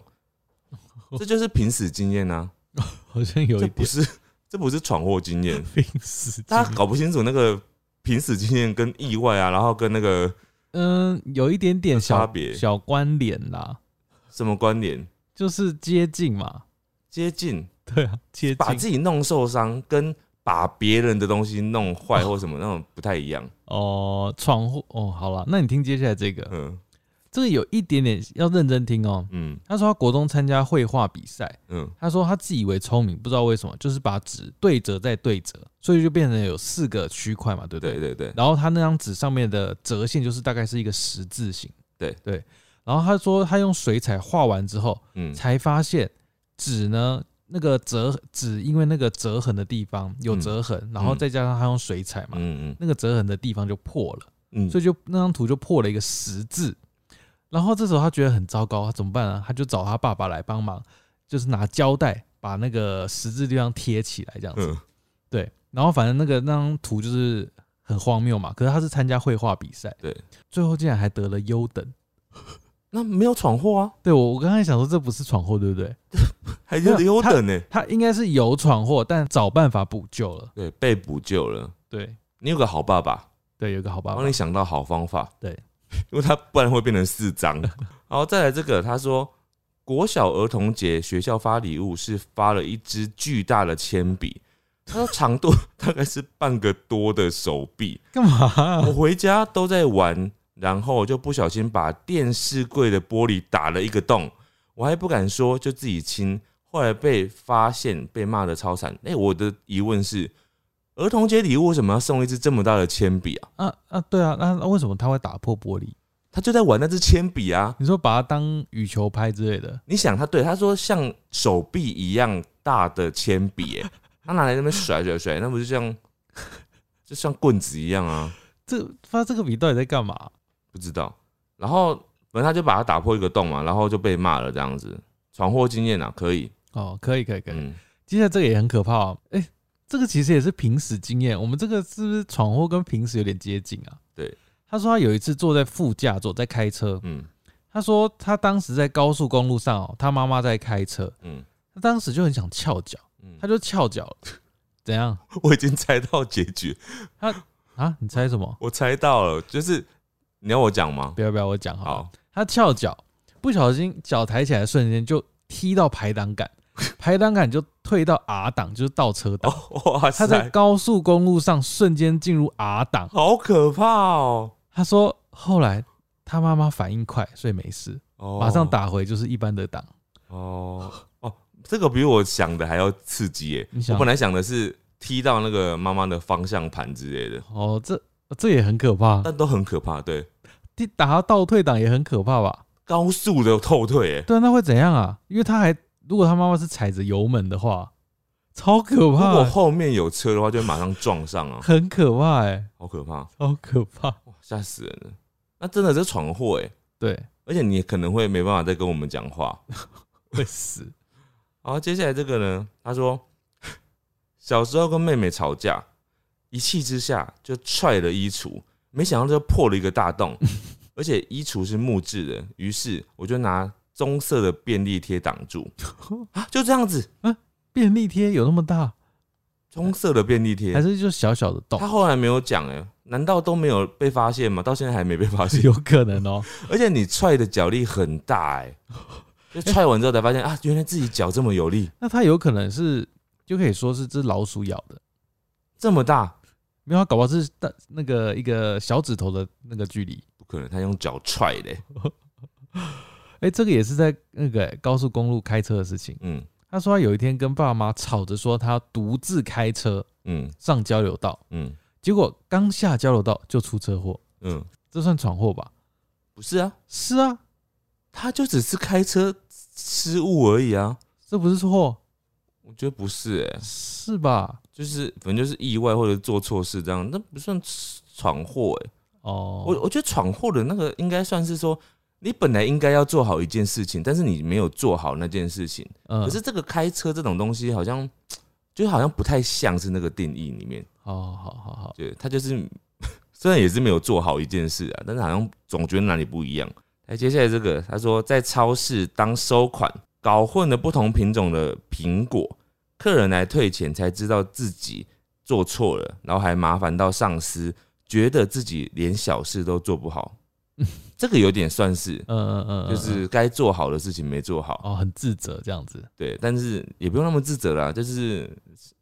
[SPEAKER 2] 这就是濒死经验啊！
[SPEAKER 1] 好像有
[SPEAKER 2] 这
[SPEAKER 1] 一点
[SPEAKER 2] 不是这不是闯祸经验，
[SPEAKER 1] 濒死
[SPEAKER 2] 大家搞不清楚那个濒死经验跟意外啊，然后跟那个
[SPEAKER 1] 嗯，有一点点小
[SPEAKER 2] 差别
[SPEAKER 1] 小关联啦，
[SPEAKER 2] 什么关联？
[SPEAKER 1] 就是接近嘛，
[SPEAKER 2] 接近，
[SPEAKER 1] 对啊，接
[SPEAKER 2] 把自己弄受伤，跟把别人的东西弄坏或什么那种不太一样。
[SPEAKER 1] 哦，闯祸哦，好了，那你听接下来这个，
[SPEAKER 2] 嗯。
[SPEAKER 1] 这个有一点点要认真听哦。
[SPEAKER 2] 嗯。
[SPEAKER 1] 他说他国中参加绘画比赛，
[SPEAKER 2] 嗯。
[SPEAKER 1] 他说他自以为聪明，不知道为什么，就是把纸对折再对折，所以就变成有四个区块嘛，对不对？
[SPEAKER 2] 对对对，
[SPEAKER 1] 然后他那张纸上面的折线就是大概是一个十字形，
[SPEAKER 2] 对。
[SPEAKER 1] 对。然后他说他用水彩画完之后，
[SPEAKER 2] 嗯。
[SPEAKER 1] 才发现纸呢那个折纸因为那个折痕的地方有折痕，然后再加上他用水彩嘛，
[SPEAKER 2] 嗯嗯
[SPEAKER 1] 那个折痕的地方就破了，
[SPEAKER 2] 嗯，
[SPEAKER 1] 所以就那张图就破了一个十字。然后这时候他觉得很糟糕，他怎么办呢？他就找他爸爸来帮忙，就是拿胶带把那个十字地方贴起来，这样子。
[SPEAKER 2] 嗯
[SPEAKER 1] 对，然后反正那个那张图就是很荒谬嘛。可是他是参加绘画比赛，
[SPEAKER 2] 对，
[SPEAKER 1] 最后竟然还得了优等，
[SPEAKER 2] 那没有闯祸啊，
[SPEAKER 1] 对我我刚才想说这不是闯祸，对不对？
[SPEAKER 2] 还有优等呢。
[SPEAKER 1] 他应该是有闯祸，但找办法补救了。
[SPEAKER 2] 对，被补救了。
[SPEAKER 1] 对
[SPEAKER 2] 你有个好爸爸，
[SPEAKER 1] 对，有个好爸爸
[SPEAKER 2] 帮你。想到好方法。
[SPEAKER 1] 对，
[SPEAKER 2] 因为他不然会变成四张。然后再来这个，他说国小儿童节学校发礼物是发了一支巨大的铅笔，他说长度大概是半个多的手臂。
[SPEAKER 1] 干嘛、
[SPEAKER 2] 我回家都在玩，然后就不小心把电视柜的玻璃打了一个洞，我还不敢说，就自己亲。后来被发现，被骂的超惨。哎、我的疑问是，儿童节礼物为什么要送一支这么大的铅笔啊？
[SPEAKER 1] 啊啊，对啊，那那为什么他会打破玻璃？
[SPEAKER 2] 他就在玩那支铅笔啊。
[SPEAKER 1] 你说把它当羽球拍之类的，
[SPEAKER 2] 你想他对他说像手臂一样大的铅笔，哎，他拿来那边甩甩甩，那不就像就像棍子一样啊？
[SPEAKER 1] 这发这个笔到底在干嘛？
[SPEAKER 2] 不知道。然后反正他就把它打破一个洞嘛，然后就被骂了这样子。闯祸经验啊，可以，
[SPEAKER 1] 哦，可以可以可以。
[SPEAKER 2] 嗯，
[SPEAKER 1] 接下来这个也很可怕哦，哎、这个其实也是平时经验。我们这个是不是闯祸跟平时有点接近啊？
[SPEAKER 2] 对，
[SPEAKER 1] 他说他有一次坐在副驾座在开车，
[SPEAKER 2] 嗯
[SPEAKER 1] 他说他当时在高速公路上哦，他妈妈在开车，
[SPEAKER 2] 嗯
[SPEAKER 1] 他当时就很想翘脚，
[SPEAKER 2] 嗯
[SPEAKER 1] 他，就翘脚了，怎样
[SPEAKER 2] 我已经猜到结局，他
[SPEAKER 1] 啊？你猜什么？
[SPEAKER 2] 我猜到了，就是你要我讲吗？
[SPEAKER 1] 不要不要，我讲好。
[SPEAKER 2] 好，
[SPEAKER 1] 他翘脚，不小心脚抬起来的瞬间就踢到排挡杆，排挡杆就退到 R 档，就是倒车档。
[SPEAKER 2] 哦，哇
[SPEAKER 1] 他在，高速公路上瞬间进入 R 档。
[SPEAKER 2] 好可怕哦！
[SPEAKER 1] 他说后来他妈妈反应快，所以没事，
[SPEAKER 2] 哦
[SPEAKER 1] 马上打回就是一般的档。
[SPEAKER 2] 哦哦，这个比我想的还要刺激耶！我本来想的是踢到那个妈妈的方向盘之类的，
[SPEAKER 1] 哦，这这也很可怕。
[SPEAKER 2] 但都很可怕。对，
[SPEAKER 1] 踢打到倒退档也很可怕吧？
[SPEAKER 2] 高速的后退，耶，
[SPEAKER 1] 对啊，那会怎样啊？因为他还如果他妈妈是踩着油门的话，超可怕欸、
[SPEAKER 2] 果后面有车的话，就会马上撞上啊，
[SPEAKER 1] 很可怕哎、
[SPEAKER 2] 好可怕，
[SPEAKER 1] 好可怕。
[SPEAKER 2] 哇吓死人了！那真的是闯祸哎，
[SPEAKER 1] 对，
[SPEAKER 2] 而且你可能会没办法再跟我们讲话。
[SPEAKER 1] 会死。
[SPEAKER 2] 好，接下来这个呢，他说小时候跟妹妹吵架，一气之下就踹了衣橱，没想到就破了一个大洞，而且衣橱是木质的，于是我就拿棕色的便利贴挡住，啊，就这样子，啊
[SPEAKER 1] 便利贴有那么大，
[SPEAKER 2] 棕色的便利贴
[SPEAKER 1] 还，是就小小的洞
[SPEAKER 2] 他？后来没有讲哎，难道都没有被发现吗？到现在还没被发现，
[SPEAKER 1] 有可能哦、
[SPEAKER 2] 而且你踹的脚力很大哎，就踹完之后才发现啊，原来自己脚这么有力，
[SPEAKER 1] 那它有可能是就可以说是只老鼠咬的，
[SPEAKER 2] 这么大，
[SPEAKER 1] 没有，它搞不好是大那个一个小指头的那个距离。
[SPEAKER 2] 不可能，他用脚踹的。欸，
[SPEAKER 1] 哎、这个也是在那个、欸高速公路开车的事情。
[SPEAKER 2] 嗯。
[SPEAKER 1] 他说他有一天跟爸妈吵着说他要独自开车
[SPEAKER 2] 嗯。
[SPEAKER 1] 上交流道，
[SPEAKER 2] 嗯。
[SPEAKER 1] 结果刚下交流道就出车祸，
[SPEAKER 2] 嗯，
[SPEAKER 1] 这算闯祸吧？
[SPEAKER 2] 不是啊，
[SPEAKER 1] 是啊，
[SPEAKER 2] 他就只是开车失误而已啊，
[SPEAKER 1] 这不是错，
[SPEAKER 2] 我觉得不是哎、
[SPEAKER 1] 是吧？
[SPEAKER 2] 就是反正就是意外或者做错事这样，那不算闯祸哎。
[SPEAKER 1] 哦，
[SPEAKER 2] 我我觉得闯祸的那个应该算是说，你本来应该要做好一件事情，但是你没有做好那件事情。
[SPEAKER 1] 嗯
[SPEAKER 2] 可是这个开车这种东西，好像就好像不太像是那个定义里面，
[SPEAKER 1] 哦好好好，
[SPEAKER 2] 对，他就是 虽然也是没有做好一件事啊，但是好像总觉得哪里不一样。哎，接下来这个，他说在超市当收款，搞混了不同品种的苹果，客人来退钱才知道自己做错了，然后还麻烦到上司，觉得自己连小事都做不好。这个有点算是，
[SPEAKER 1] 嗯嗯嗯，嗯
[SPEAKER 2] 就是该做好的事情没做好，
[SPEAKER 1] 哦，很自责这样子。
[SPEAKER 2] 对，但是也不用那么自责啦，就是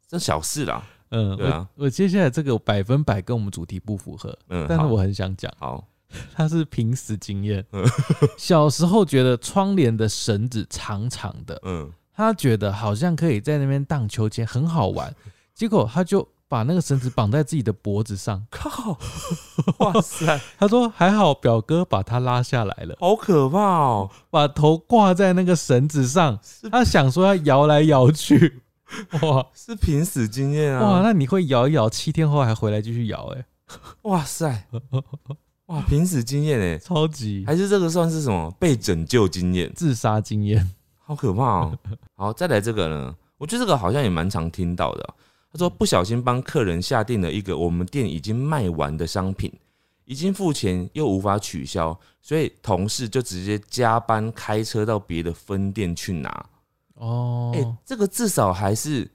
[SPEAKER 2] 这小事啦，
[SPEAKER 1] 嗯，
[SPEAKER 2] 对啊
[SPEAKER 1] 我我接下来这个百分百跟我们主题不符合，
[SPEAKER 2] 嗯，
[SPEAKER 1] 但是我很想讲，
[SPEAKER 2] 好，
[SPEAKER 1] 它是凭死经验
[SPEAKER 2] 嗯。
[SPEAKER 1] 小时候觉得窗帘的绳子长长的，
[SPEAKER 2] 嗯，
[SPEAKER 1] 他觉得好像可以在那边荡秋千，很好玩，结果他就把那个绳子绑在自己的脖子上。
[SPEAKER 2] 靠，哇塞，
[SPEAKER 1] 他说还好表哥把他拉下来了，
[SPEAKER 2] 好可怕哦！
[SPEAKER 1] 把头挂在那个绳子上，他想说要摇来摇去，哇
[SPEAKER 2] 是濒死经验啊！
[SPEAKER 1] 哇，那你会摇一摇，七天后还回来继续摇、欸，哎，
[SPEAKER 2] 哇塞，哇，濒死经验哎，
[SPEAKER 1] 超级
[SPEAKER 2] 还是这个算是什么被拯救经验？
[SPEAKER 1] 自杀经验。
[SPEAKER 2] 好可怕哦！好，再来这个呢，我觉得这个好像也蛮常听到的哦、他说不小心帮客人下定了一个我们店已经卖完的商品，已经付钱又无法取消，所以同事就直接加班开车到别的分店去拿。
[SPEAKER 1] 哦，
[SPEAKER 2] 哎、这个至少还是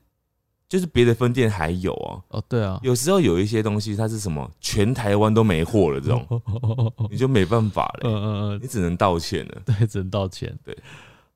[SPEAKER 2] 就是别的分店还有哦。
[SPEAKER 1] 哦，对啊，
[SPEAKER 2] 有时候有一些东西它是什么，全台湾都没货了，这种 你就没办法了，
[SPEAKER 1] 嗯嗯嗯，
[SPEAKER 2] 你只能道歉了。
[SPEAKER 1] 对，只能道歉。
[SPEAKER 2] 对，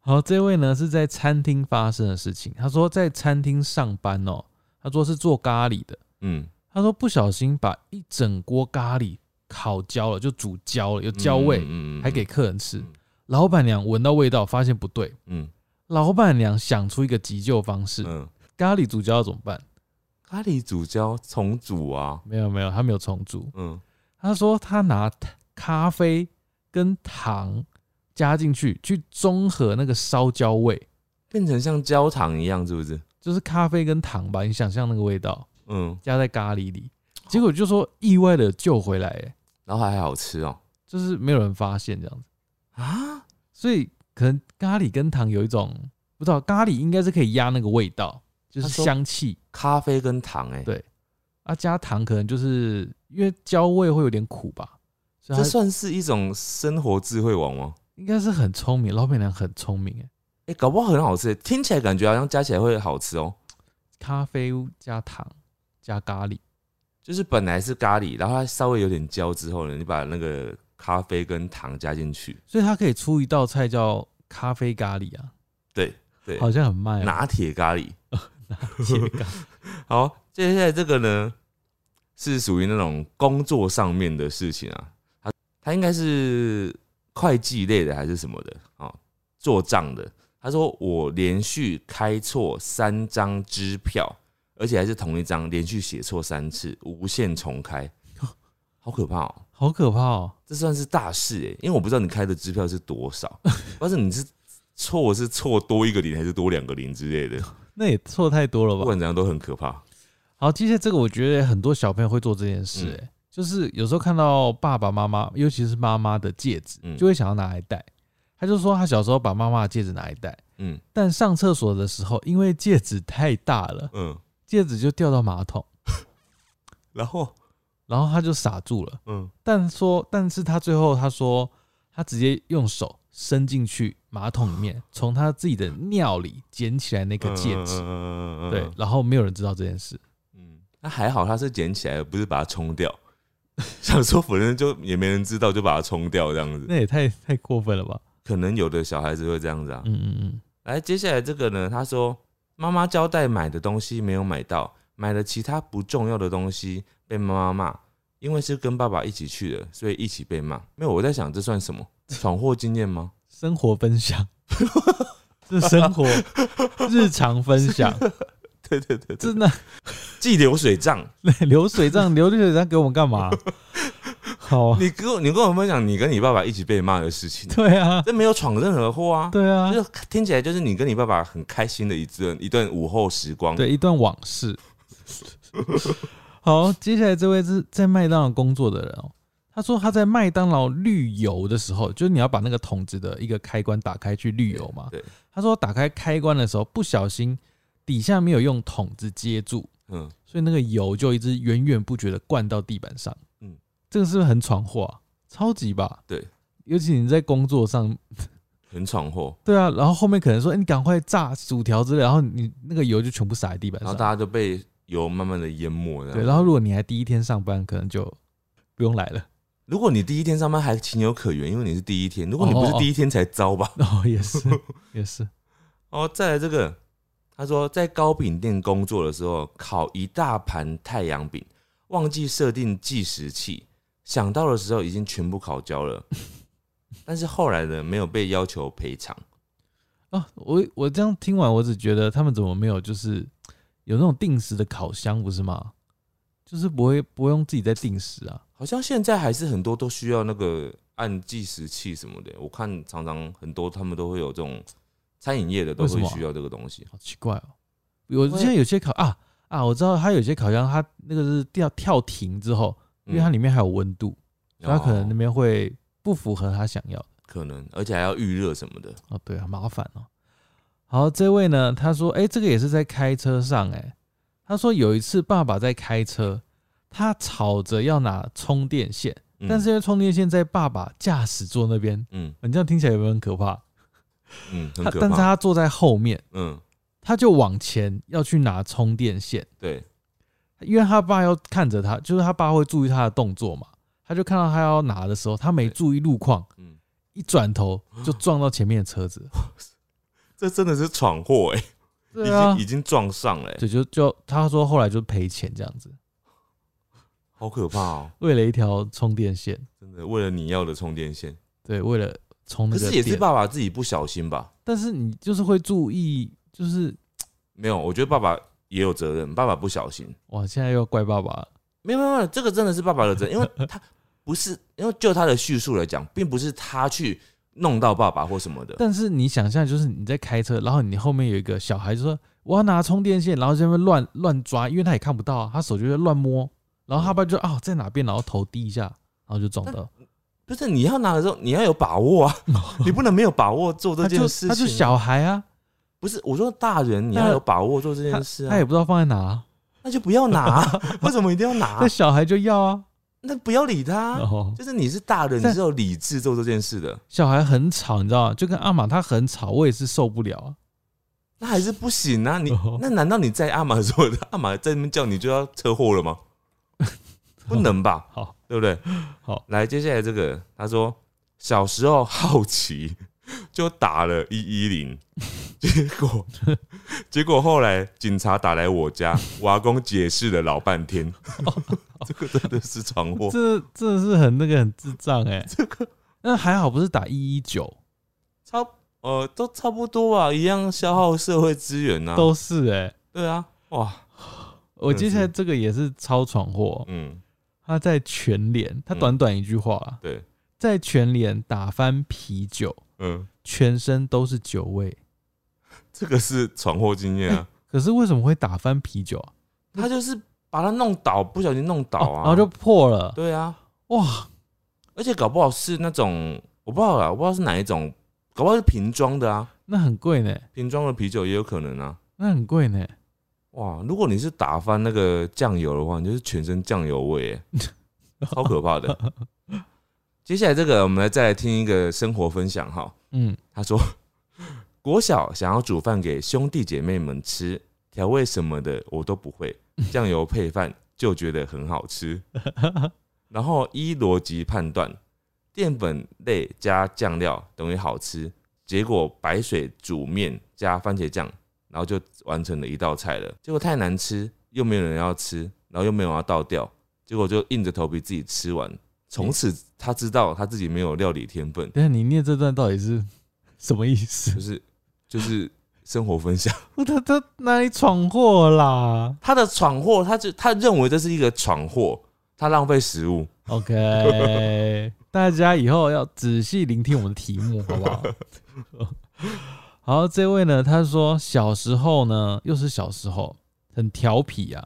[SPEAKER 1] 好，这位呢是在餐厅发生的事情。他说在餐厅上班哦，他说是做咖喱的。
[SPEAKER 2] 嗯，
[SPEAKER 1] 他说不小心把一整锅咖喱烤焦了，就煮焦了，有焦味，
[SPEAKER 2] 嗯
[SPEAKER 1] 还给客人吃
[SPEAKER 2] 嗯。
[SPEAKER 1] 老板娘闻到味道，发现不对，
[SPEAKER 2] 嗯
[SPEAKER 1] 老板娘想出一个急救方式：
[SPEAKER 2] 嗯，
[SPEAKER 1] 咖喱煮焦要怎么办？
[SPEAKER 2] 咖喱煮焦重煮啊，
[SPEAKER 1] 没有没有，他没有重煮。
[SPEAKER 2] 嗯。
[SPEAKER 1] 他说他拿咖啡跟糖加进去，去中和那个烧焦味，
[SPEAKER 2] 变成像焦糖一样，是不是？
[SPEAKER 1] 就是咖啡跟糖吧，你想象那个味道
[SPEAKER 2] 嗯，
[SPEAKER 1] 加在咖喱里，结果就说意外的救回来，哎，
[SPEAKER 2] 然后还好吃哦。
[SPEAKER 1] 就是没有人发现这样子，
[SPEAKER 2] 啊，
[SPEAKER 1] 所以可能咖喱跟糖有一种不知道，咖喱应该是可以压那个味道，就是香气。
[SPEAKER 2] 咖啡跟糖、欸，哎，
[SPEAKER 1] 对啊，加糖可能就是因为焦味会有点苦吧，所以
[SPEAKER 2] 这算是一种生活智慧王吗？
[SPEAKER 1] 应该是很聪明，老板娘很聪明哎，
[SPEAKER 2] 哎、搞不好很好吃、听起来感觉好像加起来会好吃哦。
[SPEAKER 1] 咖啡加糖加咖喱，
[SPEAKER 2] 就是本来是咖喱，然后它稍微有点焦之后呢，你把那个咖啡跟糖加进去，
[SPEAKER 1] 所以它可以出一道菜叫咖啡咖喱啊，
[SPEAKER 2] 对对，
[SPEAKER 1] 好像很卖啊。
[SPEAKER 2] 拿铁咖喱。好，接下来这个呢是属于那种工作上面的事情啊，他他应该是会计类的还是什么的啊？做账的。他说我连续开错三张支票，而且还是同一张，连续写错三次，无限重开，好可怕哦！
[SPEAKER 1] 好可怕哦！
[SPEAKER 2] 这算是大事哎，因为我不知道你开的支票是多少，但是你是错是错多一个零还是多两个零之类的，
[SPEAKER 1] 那也错太多了吧？
[SPEAKER 2] 不管怎样都很可怕。
[SPEAKER 1] 好，接下来这个我觉得很多小朋友会做这件事、
[SPEAKER 2] 嗯
[SPEAKER 1] 欸，就是有时候看到爸爸妈妈，尤其是妈妈的戒指，
[SPEAKER 2] 嗯
[SPEAKER 1] 就会想要拿来戴。他就说他小时候把妈妈的戒指拿来戴，
[SPEAKER 2] 嗯
[SPEAKER 1] 但上厕所的时候，因为戒指太大了，
[SPEAKER 2] 嗯，
[SPEAKER 1] 戒指就掉到马桶，
[SPEAKER 2] 然后
[SPEAKER 1] 然后他就傻住了。
[SPEAKER 2] 嗯
[SPEAKER 1] 但说，但是他最后他说，他直接用手伸进去马桶里面，从他自己的尿里捡起来那个戒指，
[SPEAKER 2] 嗯
[SPEAKER 1] 对，然后没有人知道这件事。
[SPEAKER 2] 嗯，那还好他是捡起来，不是把它冲掉。想说反正就也没人知道，就把它冲掉这样子。
[SPEAKER 1] 那也太太过分了吧？
[SPEAKER 2] 可能有的小孩子会这样子啊。
[SPEAKER 1] 嗯嗯嗯，
[SPEAKER 2] 来，接下来这个呢，他说妈妈交代买的东西没有买到，买了其他不重要的东西被妈妈骂，因为是跟爸爸一起去的，所以一起被骂。没有，我在想这算什么闯祸经验吗？
[SPEAKER 1] 生活分享，是生活日常分享，
[SPEAKER 2] 对对对对，
[SPEAKER 1] 真的
[SPEAKER 2] 记流水账。
[SPEAKER 1] 流水账，流水账给我们干嘛？好啊，
[SPEAKER 2] 你跟我你跟我分享你跟你爸爸一起被骂的事情，
[SPEAKER 1] 对啊，
[SPEAKER 2] 这没有闯任何祸啊。
[SPEAKER 1] 对啊，
[SPEAKER 2] 就听起来就是你跟你爸爸很开心的一段一段午后时光。
[SPEAKER 1] 对，一段往事。好，接下来这位是在麦当劳工作的人哦。他说他在麦当劳滤油的时候，就是你要把那个桶子的一个开关打开去滤油嘛。
[SPEAKER 2] 对，
[SPEAKER 1] 他说打开开关的时候不小心底下没有用桶子接住，
[SPEAKER 2] 嗯，
[SPEAKER 1] 所以那个油就一直源源不绝的灌到地板上。嗯
[SPEAKER 2] 嗯，
[SPEAKER 1] 这个是不是很闯祸啊？超级吧？
[SPEAKER 2] 对，
[SPEAKER 1] 尤其你在工作上，
[SPEAKER 2] 很闯祸，
[SPEAKER 1] 对啊，然后后面可能说，哎、你赶快炸薯条之类，然后你那个油就全部洒在地板上。
[SPEAKER 2] 然后大家就被油慢慢的淹没。
[SPEAKER 1] 对，然后如果你还第一天上班，可能就不用来了。
[SPEAKER 2] 如果你第一天上班还情有可原，因为你是第一天。如果你不是第一天才糟吧？
[SPEAKER 1] 哦，也是，也是。
[SPEAKER 2] 哦，再来这个，他说在糕饼店工作的时候，烤一大盘太阳饼，忘记设定计时器，想到的时候已经全部烤焦了。但是后来呢，没有被要求赔偿。
[SPEAKER 1] 啊，我我这样听完，我只觉得他们怎么没有就是有那种定时的烤箱，不是吗？就是不会不会用自己在定时啊。
[SPEAKER 2] 好像现在还是很多都需要那个按计时器什么的。我看常常很多他们都会有这种餐饮业的都会需要这个东西。
[SPEAKER 1] 好奇怪哦。我之前有些烤啊啊，我知道它有些烤箱，它那个是跳跳停之后，因为它里面还有温度，所以它可能那
[SPEAKER 2] 哦
[SPEAKER 1] 边会不符合他想要的。
[SPEAKER 2] 可能，而且还要预热什么的。
[SPEAKER 1] 哦，对啊，麻烦哦。好，这位呢，他说，哎、这个也是在开车上、哎，他说有一次爸爸在开车，他吵着要拿充电线，
[SPEAKER 2] 嗯。
[SPEAKER 1] 但是因为充电线在爸爸驾驶座那边，
[SPEAKER 2] 嗯。
[SPEAKER 1] 你这样听起来有没有很可怕？
[SPEAKER 2] 嗯，很
[SPEAKER 1] 他但是
[SPEAKER 2] 怕。
[SPEAKER 1] 他坐在后面，
[SPEAKER 2] 嗯，
[SPEAKER 1] 他就往前要去拿充电线，
[SPEAKER 2] 对，
[SPEAKER 1] 因为他爸要看着他，就是他爸会注意他的动作嘛，他就看到他要拿的时候，他没注意路况，
[SPEAKER 2] 嗯，
[SPEAKER 1] 一转头就撞到前面的车子。
[SPEAKER 2] 这真的是闯祸哎，已
[SPEAKER 1] 对啊。
[SPEAKER 2] 经已，经撞上了欸，
[SPEAKER 1] 对，就就他说后来就赔钱这样子，
[SPEAKER 2] 好可怕哦！
[SPEAKER 1] 为了一条充电线，
[SPEAKER 2] 真的，为了你要的充电线，
[SPEAKER 1] 对，为了充那个
[SPEAKER 2] 可是也是
[SPEAKER 1] 电
[SPEAKER 2] 爸爸自己不小心吧？
[SPEAKER 1] 但是你就是会注意，就是
[SPEAKER 2] 没有，我觉得爸爸也有责任，爸爸不小心。
[SPEAKER 1] 哇，现在又要怪爸爸了，
[SPEAKER 2] 没有没有没有，这个真的是爸爸的责任，因为 他不是，因为就他的叙述来讲，并不是他去弄到爸爸或什么的。
[SPEAKER 1] 但是你想象，就是你在开车，然后你后面有一个小孩，就说我要拿充电线，然后在那边乱乱抓，因为他也看不到啊，他手就在乱摸，然后他爸就啊在哪边，然后头低一下，然后就撞到。
[SPEAKER 2] 不是你要拿的时候，你要有把握啊，你不能没有把握做这件事情。
[SPEAKER 1] 他是小孩啊，
[SPEAKER 2] 不是我说大人，你要有把握做这件事啊，
[SPEAKER 1] 他也不知道放在哪啊，
[SPEAKER 2] 那就不要拿啊，为什么一定要拿
[SPEAKER 1] 那？小孩就要啊。
[SPEAKER 2] 那不要理他就是你是大人，你是有理智做这件事的，
[SPEAKER 1] 小孩很吵，你知道吗？就跟阿玛他很吵，我也是受不了啊。
[SPEAKER 2] 那还是不行啊。你
[SPEAKER 1] 哦
[SPEAKER 2] 那难道你在阿玛的时候，阿玛在那边叫你就要车祸了吗？不能吧，
[SPEAKER 1] 好，
[SPEAKER 2] 对不对？
[SPEAKER 1] 好，
[SPEAKER 2] 来，接下来这个，他说小时候好奇，就打了一一零，结果结果后来警察打来我家，我阿公解释了老半天，这个真的是闯祸。
[SPEAKER 1] 这真的是很那个很智障哎、这个那还好不是打一一九，
[SPEAKER 2] 差呃都差不多啊，一样消耗社会资源呐、啊。
[SPEAKER 1] 都是哎、
[SPEAKER 2] 对啊，哇，
[SPEAKER 1] 我接下来这个也是超闯祸，
[SPEAKER 2] 嗯，
[SPEAKER 1] 他在全联，他短短一句话啊，
[SPEAKER 2] 对，
[SPEAKER 1] 在全联打翻啤酒，
[SPEAKER 2] 嗯，
[SPEAKER 1] 全身都是酒味。
[SPEAKER 2] 这个是闯祸经验啊。
[SPEAKER 1] 可是为什么会打翻啤酒啊？
[SPEAKER 2] 他就是把它弄倒，不小心弄倒啊，
[SPEAKER 1] 哦然后就破了。
[SPEAKER 2] 对啊，
[SPEAKER 1] 哇，
[SPEAKER 2] 而且搞不好是那种我不知道啦，我不知道是哪一种，搞不好是瓶装的啊，
[SPEAKER 1] 那很贵呢，
[SPEAKER 2] 瓶装的啤酒也有可能啊。
[SPEAKER 1] 那很贵呢。
[SPEAKER 2] 哇，如果你是打翻那个酱油的话，你就是全身酱油味耶，超可怕的。接下来这个，我们来再来听一个生活分享哈。
[SPEAKER 1] 嗯，
[SPEAKER 2] 他说，国小想要煮饭给兄弟姐妹们吃，调味什么的我都不会，酱油配饭就觉得很好吃。然后依逻辑判断，淀粉类加酱料等于好吃，结果白水煮面加番茄酱，然后就完成了一道菜了。结果太难吃，又没有人要吃，然后又没有人要倒掉，结果就硬着头皮自己吃完。从此他知道他自己没有料理天分，
[SPEAKER 1] 等一下你念这段到底是什么意思
[SPEAKER 2] 就？是就是生活分享。
[SPEAKER 1] 他他哪里闯祸啦
[SPEAKER 2] 他的闯祸，他就他认为这是一个闯祸，他浪费食物。
[SPEAKER 1] ？OK，大家以后要仔细聆听我们的题目，好不好？好，这位呢，他说小时候呢，又是小时候，很调皮啊，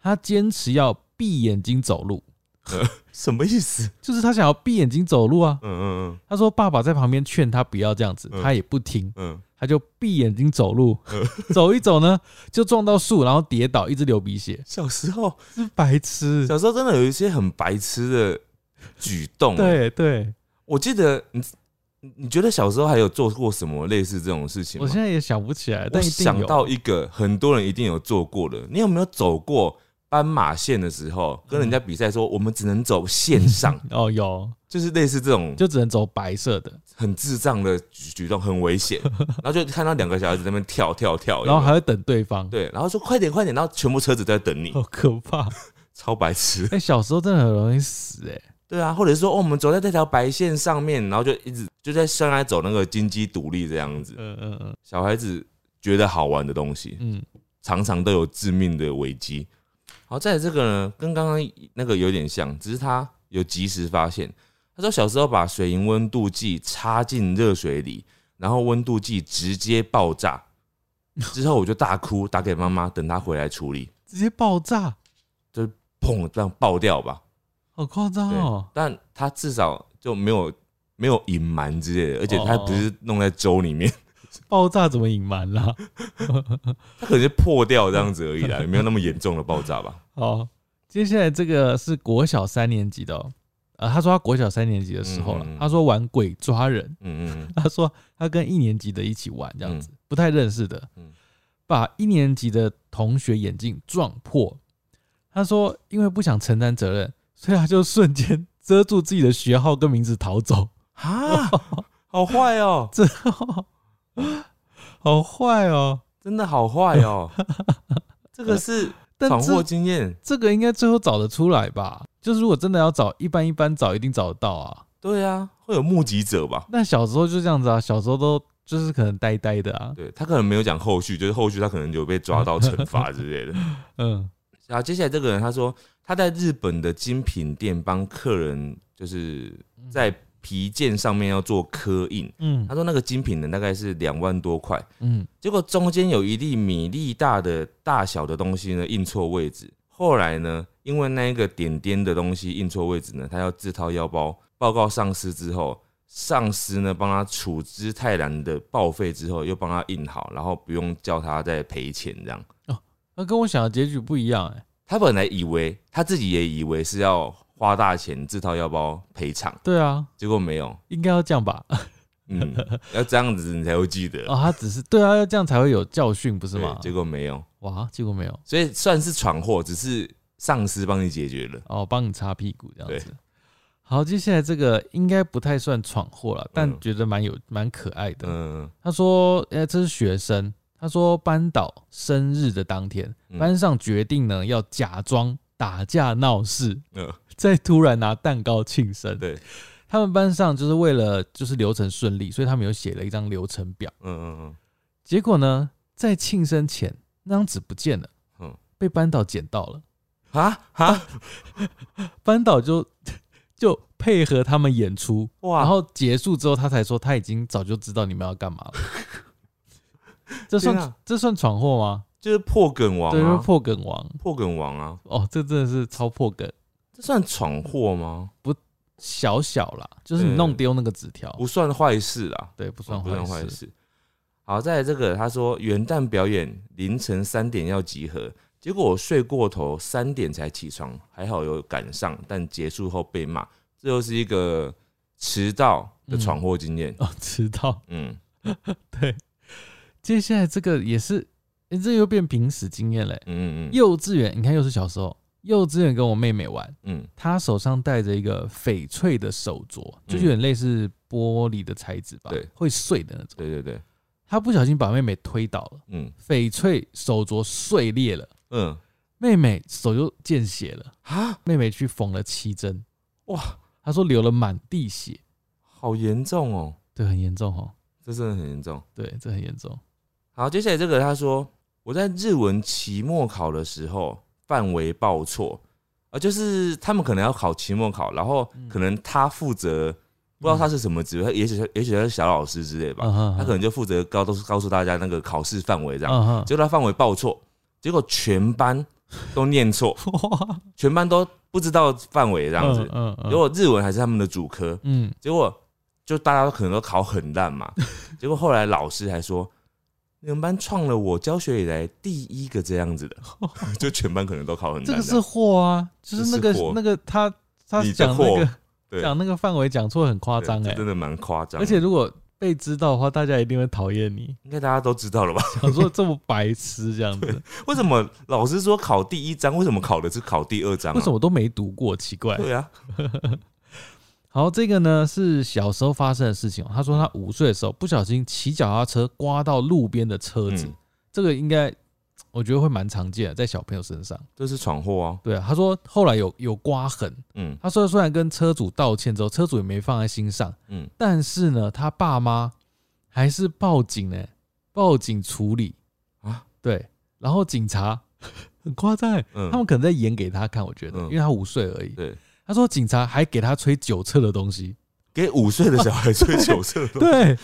[SPEAKER 1] 他坚持要闭眼睛走路，
[SPEAKER 2] 什么意思？
[SPEAKER 1] 就是他想要闭眼睛走路啊。
[SPEAKER 2] 嗯嗯嗯。
[SPEAKER 1] 他说爸爸在旁边劝他不要这样子，
[SPEAKER 2] 嗯。
[SPEAKER 1] 他也不听，
[SPEAKER 2] 嗯。
[SPEAKER 1] 他就闭眼睛走路，走一走呢就撞到树，然后跌倒，一直流鼻血，
[SPEAKER 2] 小时候，
[SPEAKER 1] 是白痴。
[SPEAKER 2] 小时候真的有一些很白痴的举动。，
[SPEAKER 1] 对对，
[SPEAKER 2] 我记得你，你你觉得小时候还有做过什么类似这种事情吗？
[SPEAKER 1] 我现在也想不起来，
[SPEAKER 2] 我
[SPEAKER 1] 但。
[SPEAKER 2] 想到一个很多人一定有做过的，你有没有走过斑马线的时候，跟人家比赛说我们只能走线上，
[SPEAKER 1] 哦，有，
[SPEAKER 2] 就是类似这种
[SPEAKER 1] 就只能走白色的，
[SPEAKER 2] 很智障的举举动，很危险。然后就看到两个小孩子在那边跳跳跳，
[SPEAKER 1] 然后还会等对方，
[SPEAKER 2] 对，然后说快点快点，然后全部车子都在等你，
[SPEAKER 1] 好可怕。
[SPEAKER 2] 超白痴。
[SPEAKER 1] 哎，小时候真的很容易死哎。
[SPEAKER 2] 对啊，或者是说哦，我们走在这条白线上面，然后就一直就在上来走那个金鸡独立这样子。
[SPEAKER 1] 嗯嗯嗯
[SPEAKER 2] 小孩子觉得好玩的东西，
[SPEAKER 1] 嗯，
[SPEAKER 2] 常常都有致命的危机。好，再来这个呢，跟刚刚那个有点像，只是他有及时发现。他说小时候把水银温度计插进热水里，然后温度计直接爆炸，之后我就大哭，打给妈妈，等她回来处理，
[SPEAKER 1] 直接爆炸，就
[SPEAKER 2] 砰，这样爆掉吧。
[SPEAKER 1] 好夸张哦。
[SPEAKER 2] 但他至少就没有没有隐瞒之类的，而且他
[SPEAKER 1] 哦
[SPEAKER 2] 不是弄在粥里面，
[SPEAKER 1] 爆炸怎么隐瞒啦？
[SPEAKER 2] 他可能是破掉这样子而已啦，也 没有那么严重的爆炸吧。
[SPEAKER 1] 好，接下来这个是国小三年级的、哦，呃，他说他国小三年级的时候了，
[SPEAKER 2] 嗯嗯嗯
[SPEAKER 1] 他说玩鬼抓人，
[SPEAKER 2] 嗯嗯嗯
[SPEAKER 1] 他说他跟一年级的一起玩这样子，不太认识的，
[SPEAKER 2] 嗯
[SPEAKER 1] 把一年级的同学眼镜撞破。他说因为不想承担责任，所以他就瞬间遮住自己的学号跟名字逃走。
[SPEAKER 2] 啊，好坏哦，
[SPEAKER 1] 这好坏哦！
[SPEAKER 2] 真的好坏哦，这个是
[SPEAKER 1] 但
[SPEAKER 2] 闯祸
[SPEAKER 1] 这
[SPEAKER 2] 经验。
[SPEAKER 1] 这个应该最后找得出来吧？就是如果真的要找，一般一般找一定找得到啊。
[SPEAKER 2] 对啊，会有目击者吧？
[SPEAKER 1] 那小时候就这样子啊，小时候都就是可能呆呆的啊。
[SPEAKER 2] 对他可能没有讲后续，就是后续他可能有被抓到惩罚之类的。
[SPEAKER 1] 嗯
[SPEAKER 2] 然后接下来这个人他说他在日本的精品店帮客人就是在皮件上面要做刻印，
[SPEAKER 1] 嗯。
[SPEAKER 2] 他说那个精品呢大概是两万多块，
[SPEAKER 1] 嗯。
[SPEAKER 2] 结果中间有一粒米粒大的大小的东西呢印错位置，后来呢因为那一个点点的东西印错位置呢，他要自掏腰包。报告上司之后。上司呢，帮他处之泰然的报废之后，又帮他印好，然后不用叫他再赔钱，这样。
[SPEAKER 1] 那跟我想的结局不一样哎、
[SPEAKER 2] 他本来以为他自己也以为是要花大钱自掏腰包赔偿，
[SPEAKER 1] 对啊，
[SPEAKER 2] 结果没有。
[SPEAKER 1] 应该要这样吧？
[SPEAKER 2] 嗯，要这样子你才会记得，
[SPEAKER 1] 哦，他只是对啊，要这样才会有教训，不是吗？
[SPEAKER 2] 对结果没有，
[SPEAKER 1] 哇，结果没有
[SPEAKER 2] 所以算是闯祸，只是上司帮你解决了。
[SPEAKER 1] 哦，帮你擦屁股这样子。好，接下来这个应该不太算闯祸了，但
[SPEAKER 2] 嗯
[SPEAKER 1] 觉得蛮有蛮可爱的。
[SPEAKER 2] 嗯
[SPEAKER 1] 他说：“哎、这是学生。他说班导生日的当天，
[SPEAKER 2] 嗯
[SPEAKER 1] 班上决定呢要假装打架闹事，
[SPEAKER 2] 嗯，
[SPEAKER 1] 再突然拿蛋糕庆生。
[SPEAKER 2] 对，
[SPEAKER 1] 他们班上就是为了就是流程顺利，所以他们有写了一张流程表。
[SPEAKER 2] 嗯嗯
[SPEAKER 1] 结果呢，在庆生前那张纸不见了，
[SPEAKER 2] 嗯
[SPEAKER 1] 被班导捡到了。
[SPEAKER 2] 嗯，啊啊，
[SPEAKER 1] 班导就 就配合他们演出，
[SPEAKER 2] 哇，
[SPEAKER 1] 然后结束之后，他才说他已经早就知道你们要干嘛了。这算、这算闯祸吗？
[SPEAKER 2] 就是破梗王
[SPEAKER 1] 对，就是
[SPEAKER 2] 啊，
[SPEAKER 1] 破梗王。
[SPEAKER 2] 破梗王啊，
[SPEAKER 1] 哦，这真的是超破梗，
[SPEAKER 2] 这算闯祸吗？
[SPEAKER 1] 不小小啦，就是你弄丢那个纸条，
[SPEAKER 2] 不算坏事啦，
[SPEAKER 1] 对，不算
[SPEAKER 2] 不算
[SPEAKER 1] 坏事。
[SPEAKER 2] 好，再来这个，他说元旦表演凌晨三点要集合，结果我睡过头，三点才起床，还好有赶上，但结束后被骂，这又是一个迟到的闯祸经验。
[SPEAKER 1] 哦，迟到。
[SPEAKER 2] 嗯
[SPEAKER 1] 对，接下来这个也是，诶这又变平时经验嘞。
[SPEAKER 2] 嗯嗯嗯。
[SPEAKER 1] 幼稚园，你看又是小时候，幼稚园跟我妹妹玩，
[SPEAKER 2] 嗯。
[SPEAKER 1] 她手上戴着一个翡翠的手镯，就有点类似玻璃的材质吧，
[SPEAKER 2] 对。
[SPEAKER 1] 会碎的那种。
[SPEAKER 2] 对对对，
[SPEAKER 1] 她不小心把妹妹推倒了，
[SPEAKER 2] 嗯。
[SPEAKER 1] 翡翠手镯碎裂了，
[SPEAKER 2] 嗯。
[SPEAKER 1] 妹妹手就见血了，
[SPEAKER 2] 啊，
[SPEAKER 1] 妹妹去缝了七针，
[SPEAKER 2] 哇，
[SPEAKER 1] 她说流了满地血，
[SPEAKER 2] 好严重哦，
[SPEAKER 1] 对，很严重哦，
[SPEAKER 2] 这真的很严重。
[SPEAKER 1] 对，这很严重。
[SPEAKER 2] 好，接下来这个他说我在日文期末考的时候范围报错，啊，就是他们可能要考期末考，然后
[SPEAKER 1] 嗯
[SPEAKER 2] 可能他负责不知道他是什么职位，也许也许他是小老师之类吧，
[SPEAKER 1] 嗯
[SPEAKER 2] 他可能就负责告都是告诉大家那个考试范围这样，
[SPEAKER 1] 嗯，
[SPEAKER 2] 结果他范围报错，结果全班都念错，全班都不知道范围这样子，结果日文还是他们的主科，
[SPEAKER 1] 嗯，
[SPEAKER 2] 结果就大家都可能都考很烂嘛，结果后来老师还说，你们班创了我教学以来第一个这样子的，就全班可能都考很烂。
[SPEAKER 1] 这个是货啊，就是那个
[SPEAKER 2] 是
[SPEAKER 1] 那个他他讲那个
[SPEAKER 2] 对
[SPEAKER 1] 讲那个范围讲错很夸张哎，
[SPEAKER 2] 真的蛮夸张。
[SPEAKER 1] 而且如果被知道的话，大家一定会讨厌你，
[SPEAKER 2] 应该大家都知道了吧？
[SPEAKER 1] 想说这么白痴这样子，
[SPEAKER 2] 为什么老师说考第一章，为什么考的是考第二章、啊？
[SPEAKER 1] 为什么都没读过？奇怪。
[SPEAKER 2] 对啊，
[SPEAKER 1] 好，这个呢是小时候发生的事情哦。他说他五岁的时候不小心骑脚踏车刮到路边的车子，
[SPEAKER 2] 嗯
[SPEAKER 1] 这个应该我觉得会蛮常见的，在小朋友身上。
[SPEAKER 2] 这是闯祸啊。
[SPEAKER 1] 对啊，他说后来有有刮痕，
[SPEAKER 2] 嗯
[SPEAKER 1] 他说虽然跟车主道歉之后，车主也没放在心上，
[SPEAKER 2] 嗯，
[SPEAKER 1] 但是呢，他爸妈还是报警呢、报警处理
[SPEAKER 2] 啊，
[SPEAKER 1] 对，然后警察 很夸张欸，
[SPEAKER 2] 嗯
[SPEAKER 1] 他们可能在演给他看，我觉得，
[SPEAKER 2] 嗯
[SPEAKER 1] 因为他五岁而已。
[SPEAKER 2] 对，
[SPEAKER 1] 他说警察还给他吹酒测的东西，
[SPEAKER 2] 给五岁的小孩吹酒测，，
[SPEAKER 1] 对，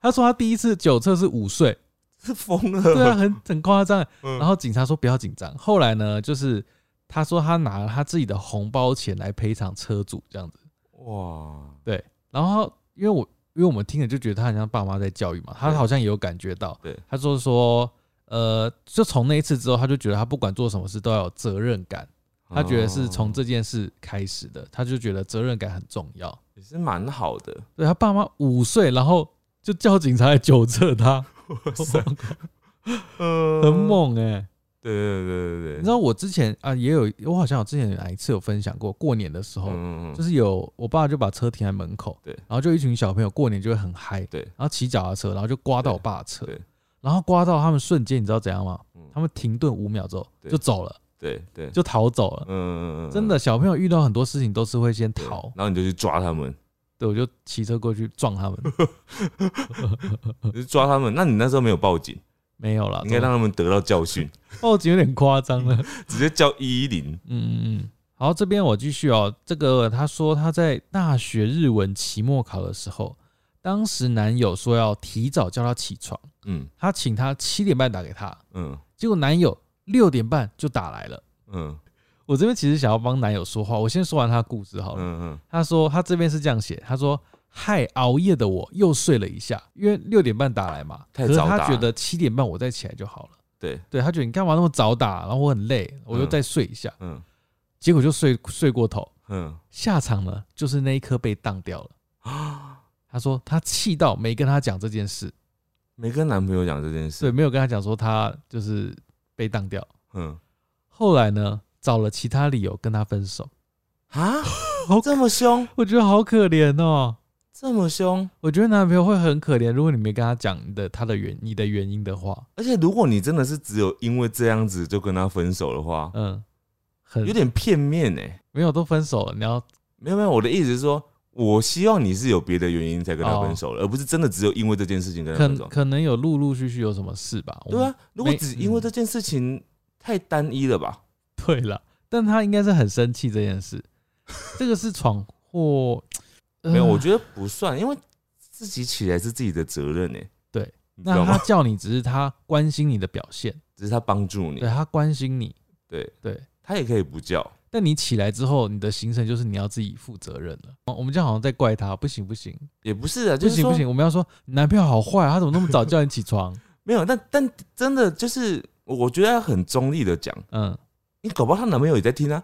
[SPEAKER 1] 他说他第一次酒测是五岁，
[SPEAKER 2] 是疯了。
[SPEAKER 1] 对啊，很很夸张。
[SPEAKER 2] 嗯。
[SPEAKER 1] 然后警察说不要紧张，后来呢，就是他说他拿了他自己的红包钱来赔偿车主这样子。
[SPEAKER 2] 哇，对
[SPEAKER 1] 然后因为我因为我们听了就觉得他很像爸妈在教育嘛，他好像也有感觉到，
[SPEAKER 2] 对，
[SPEAKER 1] 他说说呃，就从那一次之后，他就觉得他不管做什么事都要有责任感，他觉得是从
[SPEAKER 2] 哦
[SPEAKER 1] 这件事开始的，他就觉得责任感很重要。
[SPEAKER 2] 也是蛮好的。
[SPEAKER 1] 对他爸妈五岁，然后就叫警察来纠正他，
[SPEAKER 2] 呃。
[SPEAKER 1] 很。猛哎、
[SPEAKER 2] 对对对对对，
[SPEAKER 1] 你知道我之前啊也有，我好像有之前有哪一次有分享过，过年的时候，
[SPEAKER 2] 嗯嗯
[SPEAKER 1] 就是有我爸就把车停在门口，
[SPEAKER 2] 对。
[SPEAKER 1] 然后就一群小朋友过年就会很嗨，
[SPEAKER 2] 对。
[SPEAKER 1] 然后骑脚踏车，然后就刮到我爸的车
[SPEAKER 2] 对，
[SPEAKER 1] 然后刮到他们瞬间，你知道怎样吗？
[SPEAKER 2] 嗯。
[SPEAKER 1] 他们停顿五秒之后就走了，
[SPEAKER 2] 对对，
[SPEAKER 1] 就逃走了。
[SPEAKER 2] 嗯嗯嗯，
[SPEAKER 1] 真的，小朋友遇到很多事情都是会先
[SPEAKER 2] 对
[SPEAKER 1] 逃，
[SPEAKER 2] 然后你就去抓他们，
[SPEAKER 1] 对，我就骑车过去撞他们，
[SPEAKER 2] 抓他们。那你那时候没有报警，
[SPEAKER 1] 没有了，
[SPEAKER 2] 应该让他们得到教训，
[SPEAKER 1] 报警有点夸张了。
[SPEAKER 2] 直接叫一一零。
[SPEAKER 1] 嗯嗯嗯。好，这边我继续哦。这个他说他在大学日文期末考的时候，当时男友说要提早叫他起床，
[SPEAKER 2] 嗯
[SPEAKER 1] 他请他七点半打给他，
[SPEAKER 2] 嗯
[SPEAKER 1] 结果男友六点半就打来了。
[SPEAKER 2] 嗯。
[SPEAKER 1] 我这边其实想要帮男友说话，我先说完他的故事好了。
[SPEAKER 2] 嗯嗯。
[SPEAKER 1] 他说他这边是这样写，他说：“害熬夜的我又睡了一下，因为六点半打来嘛，可是
[SPEAKER 2] 太早打。
[SPEAKER 1] 他觉得七点半我再起来就好了。
[SPEAKER 2] 对，
[SPEAKER 1] 对他觉得你干嘛那么早打，然后我很累，我就再睡一下，
[SPEAKER 2] 嗯。
[SPEAKER 1] 结果就睡睡过头，
[SPEAKER 2] 嗯。
[SPEAKER 1] 下场呢就是那一颗被当掉了。
[SPEAKER 2] 啊，
[SPEAKER 1] 他说他气到没跟他讲这件事，
[SPEAKER 2] 没跟男朋友讲这件事。
[SPEAKER 1] 对，没有跟他讲说他就是被当掉。
[SPEAKER 2] 嗯
[SPEAKER 1] 后来呢，找了其他理由跟他分手，
[SPEAKER 2] 啊，
[SPEAKER 1] 好
[SPEAKER 2] 这么凶，
[SPEAKER 1] 我觉得好可怜哦。
[SPEAKER 2] 这么凶。
[SPEAKER 1] 我觉得男朋友会很可怜，如果你没跟他讲你的他的原你的原因的话，
[SPEAKER 2] 而且如果你真的是只有因为这样子就跟他分手的话，
[SPEAKER 1] 嗯，很
[SPEAKER 2] 有点片面哎。
[SPEAKER 1] 没有都分手了，你要
[SPEAKER 2] 没有没有，我的意思是说，我希望你是有别的原因才跟他分手了，而不是真的只有因为这件事情跟他分手。
[SPEAKER 1] 可可能有陆陆续续有什么事吧？
[SPEAKER 2] 对啊，如果只因为这件事情太单一了吧？
[SPEAKER 1] 对了，但他应该是很生气这件事，这个是闯祸，呃
[SPEAKER 2] 没有，我觉得不算，因为自己起来是自己的责任呢。
[SPEAKER 1] 对？那他叫你只是他关心你的表现，
[SPEAKER 2] 只是他帮助你
[SPEAKER 1] 对，他关心你，
[SPEAKER 2] 对
[SPEAKER 1] 对。
[SPEAKER 2] 他也可以不叫。
[SPEAKER 1] 但你起来之后，你的行程就是你要自己负责任了。哦我们这样好像在怪他，不行不行。
[SPEAKER 2] 也不是啊，就是
[SPEAKER 1] 不行不行，我们要说你男朋友好坏、啊，他怎么那么早叫你起床？
[SPEAKER 2] 没有，但但真的就是，我觉得要很中立的讲，
[SPEAKER 1] 嗯，
[SPEAKER 2] 你搞不好她男朋友也在听啊。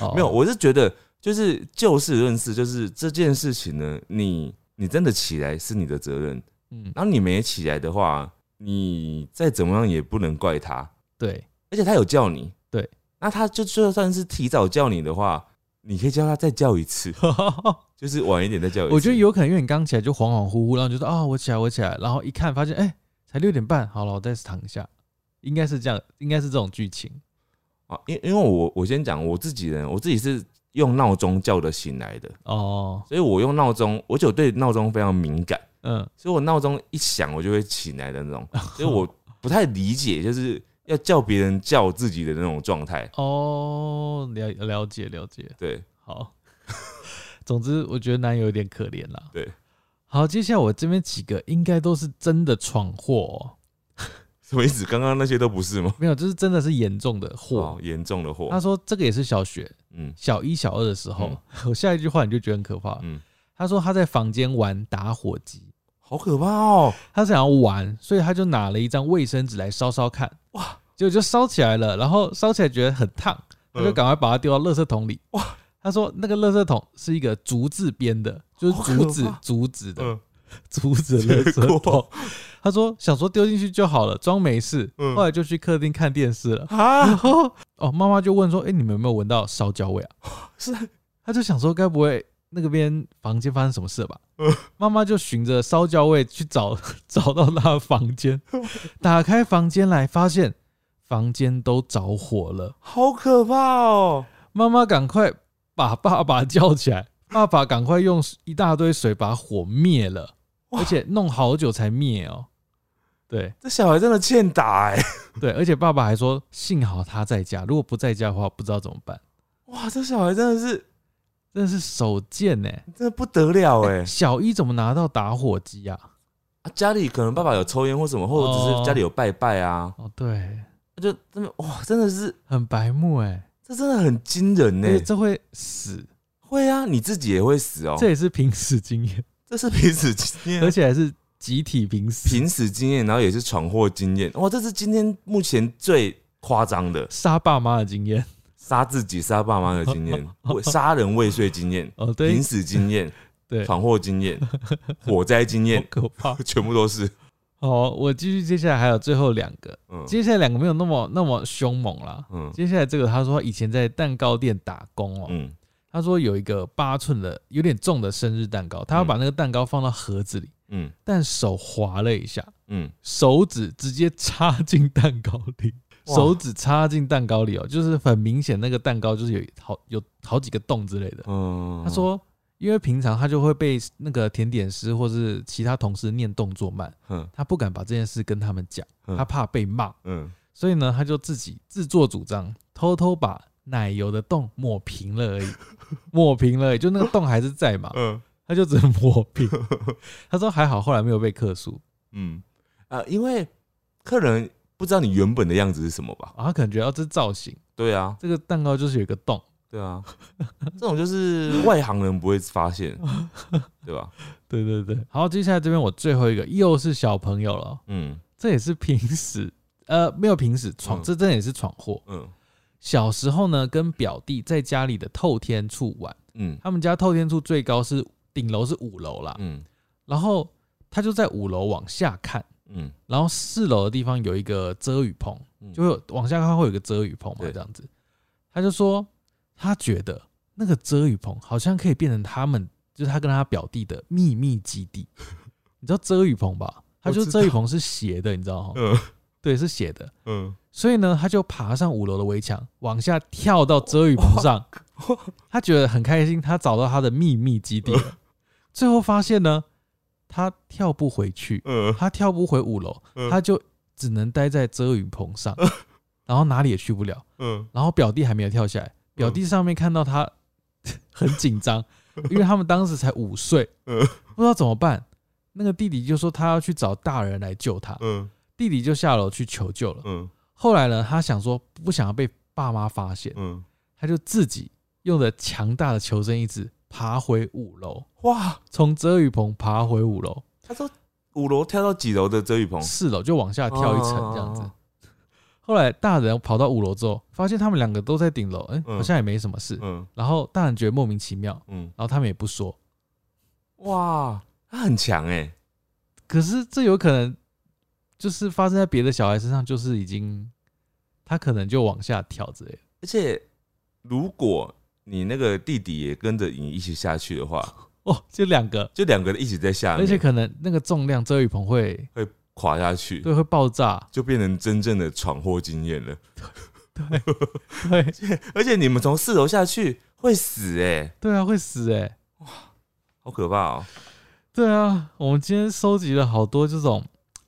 [SPEAKER 1] 哦。
[SPEAKER 2] 没有，我是觉得就是就事论事，就是这件事情呢，你你真的起来是你的责任，
[SPEAKER 1] 嗯，
[SPEAKER 2] 然后你没起来的话，你再怎么样也不能怪他，
[SPEAKER 1] 对，
[SPEAKER 2] 而且他有叫你，
[SPEAKER 1] 对，
[SPEAKER 2] 那他就就算是提早叫你的话，你可以叫他再叫一次，就是晚一点再叫一次。
[SPEAKER 1] 我觉得有可能因为你刚起来就恍恍惚惚，然后你就说啊我起来我起来，然后一看发现哎、才六点半，好了我再躺一下，应该是这样，应该是这种剧情。
[SPEAKER 2] 啊，因因为我我先讲我自己人，我自己是用闹钟叫的醒来的，
[SPEAKER 1] 哦，
[SPEAKER 2] 所以我用闹钟，我对闹钟非常敏感，
[SPEAKER 1] 嗯，
[SPEAKER 2] 所以我闹钟一响我就会起来的那种，所以我不太理解就是要叫别人叫自己的那种状态。
[SPEAKER 1] 哦，了了解了解，
[SPEAKER 2] 对，
[SPEAKER 1] 好。总之，我觉得男友有点可怜啦。
[SPEAKER 2] 对，
[SPEAKER 1] 好，接下来我这边几个应该都是真的闯祸、哦，
[SPEAKER 2] 什么意思？刚刚那些都不是吗？
[SPEAKER 1] 没有，就是真的是严重的祸
[SPEAKER 2] 哦。，严重的祸。
[SPEAKER 1] 他说这个也是小学
[SPEAKER 2] 嗯
[SPEAKER 1] 小一、小二的时候，我下一句话你就觉得很可怕。
[SPEAKER 2] 嗯，
[SPEAKER 1] 他说他在房间玩打火机，
[SPEAKER 2] 好可怕哦！
[SPEAKER 1] 他想要玩，所以他就拿了一张卫生纸来烧烧看，哇，结果就烧起来了，然后烧起来觉得很烫，他就
[SPEAKER 2] 嗯
[SPEAKER 1] 赶快把它丢到垃圾桶里。哇，他说那个垃圾桶是一个竹子编的，就是竹子竹子的
[SPEAKER 2] 嗯，
[SPEAKER 1] 竹子的垃
[SPEAKER 2] 结
[SPEAKER 1] 圾桶。他说想说丢进去就好了，装没事。
[SPEAKER 2] 嗯
[SPEAKER 1] 后来就去客厅看电视了。然
[SPEAKER 2] 啊，
[SPEAKER 1] 后哦，妈妈就问说：“哎、你们有没有闻到烧焦味啊？”
[SPEAKER 2] 是
[SPEAKER 1] 他就想说，该不会那个边房间发生什么事了吧
[SPEAKER 2] 嗯？
[SPEAKER 1] 妈妈就循着烧焦味去找，找到他的房间，打开房间来，发现房间都着火了。
[SPEAKER 2] 好可怕哦！
[SPEAKER 1] 妈妈赶快把爸爸叫起来，爸爸赶快用一大堆水把火灭了，而且弄好久才灭哦。对
[SPEAKER 2] 这小孩真的欠打哎！
[SPEAKER 1] 对，而且爸爸还说，幸好他在家，如果不在家的话，不知道怎么办。
[SPEAKER 2] 哇，这小孩真的是
[SPEAKER 1] 真的是手贱呢、
[SPEAKER 2] 真的不得了哎！
[SPEAKER 1] 小一怎么拿到打火机啊？
[SPEAKER 2] 啊，家里可能爸爸有抽烟或什么，或者只是家里有拜拜啊，
[SPEAKER 1] 哦，对，
[SPEAKER 2] 那就真的哇，真的是
[SPEAKER 1] 很白目哎、
[SPEAKER 2] 这真的很惊人呢
[SPEAKER 1] 这会死，
[SPEAKER 2] 会啊，你自己也会死哦。
[SPEAKER 1] 这也是濒死经验，
[SPEAKER 2] 这是濒死经验，
[SPEAKER 1] 而且还是集体濒死，
[SPEAKER 2] 濒死经验，然后也是闯祸经验。哇，这是今天目前最夸张的，
[SPEAKER 1] 杀爸妈的经验。
[SPEAKER 2] 杀自己、杀爸妈的经验，为杀人未遂经验、
[SPEAKER 1] 哦，对
[SPEAKER 2] 濒死经验、
[SPEAKER 1] 对，
[SPEAKER 2] 闯祸经验、火灾经验，
[SPEAKER 1] 可怕。
[SPEAKER 2] 全部都是。
[SPEAKER 1] 好，我继续，接下来还有最后两个，
[SPEAKER 2] 嗯。
[SPEAKER 1] 接下来两个没有那么那么凶猛啦。
[SPEAKER 2] 嗯。
[SPEAKER 1] 接下来这个，他说以前在蛋糕店打工哦，
[SPEAKER 2] 嗯。
[SPEAKER 1] 他说有一个八寸的有点重的生日蛋糕，他要把那个蛋糕放到盒子里，
[SPEAKER 2] 嗯。
[SPEAKER 1] 但手滑了一下，
[SPEAKER 2] 嗯，
[SPEAKER 1] 手指直接插进蛋糕里，手指插进蛋糕里哦，就是很明显那个蛋糕就是有好有好几个洞之类的。
[SPEAKER 2] 嗯，
[SPEAKER 1] 他说，因为平常他就会被那个甜点师或是其他同事念动作慢，
[SPEAKER 2] 嗯。
[SPEAKER 1] 他不敢把这件事跟他们讲，
[SPEAKER 2] 嗯。
[SPEAKER 1] 他怕被骂，
[SPEAKER 2] 嗯，
[SPEAKER 1] 所以呢，他就自己自作主张，偷偷把奶油的洞抹平了而已，抹平了而已，就那个洞还是在嘛，
[SPEAKER 2] 嗯。
[SPEAKER 1] 他就只能抹平。他说还好，后来没有被克诉。
[SPEAKER 2] 嗯。啊，因为客人不知道你原本的样子是什么吧？
[SPEAKER 1] 啊，他可能觉得哦这是造型，
[SPEAKER 2] 对啊，
[SPEAKER 1] 这个蛋糕就是有一个洞。
[SPEAKER 2] 对啊，这种就是外行人不会发现，对吧？
[SPEAKER 1] 对对对，好，接下来这边我最后一个又是小朋友了，
[SPEAKER 2] 嗯
[SPEAKER 1] 这也是平时呃没有平时闯，
[SPEAKER 2] 嗯
[SPEAKER 1] 这真的也是闯祸。
[SPEAKER 2] 嗯
[SPEAKER 1] 小时候呢，跟表弟在家里的透天处玩，
[SPEAKER 2] 嗯
[SPEAKER 1] 他们家透天处最高是顶楼是五楼啦，
[SPEAKER 2] 嗯
[SPEAKER 1] 然后他就在五楼往下看，
[SPEAKER 2] 嗯
[SPEAKER 1] 然后四楼的地方有一个遮雨棚，
[SPEAKER 2] 嗯，
[SPEAKER 1] 就会往下看会有一个遮雨棚嘛，
[SPEAKER 2] 对
[SPEAKER 1] 这样子。他就说他觉得那个遮雨棚好像可以变成他们，就是他跟他表弟的秘密基地。你知道遮雨棚吧？他就遮雨棚是斜的，你知道吗？
[SPEAKER 2] 嗯
[SPEAKER 1] 对，是斜的。
[SPEAKER 2] 嗯
[SPEAKER 1] 所以呢，他就爬上五楼的围墙，往下跳到遮雨棚上。他觉得很开心，他找到他的秘密基地了。最后发现呢，他跳不回去，
[SPEAKER 2] 嗯
[SPEAKER 1] 他跳不回五楼，
[SPEAKER 2] 嗯
[SPEAKER 1] 他就只能待在遮雨棚上，然后哪里也去不了。
[SPEAKER 2] 嗯
[SPEAKER 1] 然后表弟还没有跳下来，表弟上面看到他 很紧张，因为他们当时才五岁，
[SPEAKER 2] 嗯
[SPEAKER 1] 不知道怎么办。那个弟弟就说他要去找大人来救他，
[SPEAKER 2] 嗯
[SPEAKER 1] 弟弟就下楼去求救了。
[SPEAKER 2] 嗯
[SPEAKER 1] 后来呢，他想说不想要被爸妈发现，
[SPEAKER 2] 嗯，
[SPEAKER 1] 他就自己用着强大的求生意志爬回五楼，
[SPEAKER 2] 哇！
[SPEAKER 1] 从遮雨棚爬回五楼，
[SPEAKER 2] 他说五楼跳到几楼的遮雨棚？
[SPEAKER 1] 四楼就往下跳一层这样子
[SPEAKER 2] 哦。
[SPEAKER 1] 后来大人跑到五楼之后，发现他们两个都在顶楼，哎、
[SPEAKER 2] 嗯
[SPEAKER 1] 好像也没什么事。
[SPEAKER 2] 嗯
[SPEAKER 1] 然后大人觉得莫名其妙，
[SPEAKER 2] 嗯，
[SPEAKER 1] 然后他们也不说。
[SPEAKER 2] 哇，他很强哎。
[SPEAKER 1] 可是这有可能就是发生在别的小孩身上，就是已经他可能就往下跳之类的。
[SPEAKER 2] 而且如果你那个弟弟也跟着你一起下去的话，
[SPEAKER 1] 哦，就两个，
[SPEAKER 2] 就两个人一起在下面，
[SPEAKER 1] 而且可能那个重量遮雨棚会
[SPEAKER 2] 垮下去，
[SPEAKER 1] 对会爆炸，
[SPEAKER 2] 就变成真正的闯祸经验了。
[SPEAKER 1] 对 对。
[SPEAKER 2] 而且你们从四楼下去会死哎、
[SPEAKER 1] 对啊，会死哎、
[SPEAKER 2] 好可怕哦！
[SPEAKER 1] 对啊，我们今天收集了好多这种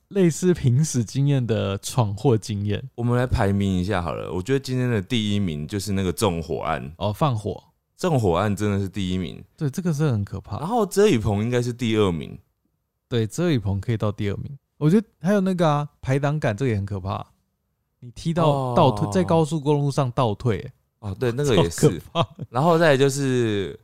[SPEAKER 1] 类似平时经验的闯祸经验。
[SPEAKER 2] 我们来排名一下好了，我觉得今天的第一名就是那个纵火案，
[SPEAKER 1] 哦，放火，
[SPEAKER 2] 纵火案真的是第一名，
[SPEAKER 1] 对，这个是很可怕。
[SPEAKER 2] 然。后遮雨棚应该是第二名，
[SPEAKER 1] 对，遮雨棚可以到第二名。我觉得还有那个啊，排挡杆这个也很可怕。你踢到
[SPEAKER 2] 哦
[SPEAKER 1] 倒退，在高速公路上倒退、欸，
[SPEAKER 2] 哦，对，那个也是，
[SPEAKER 1] 怕。
[SPEAKER 2] 然后再来就是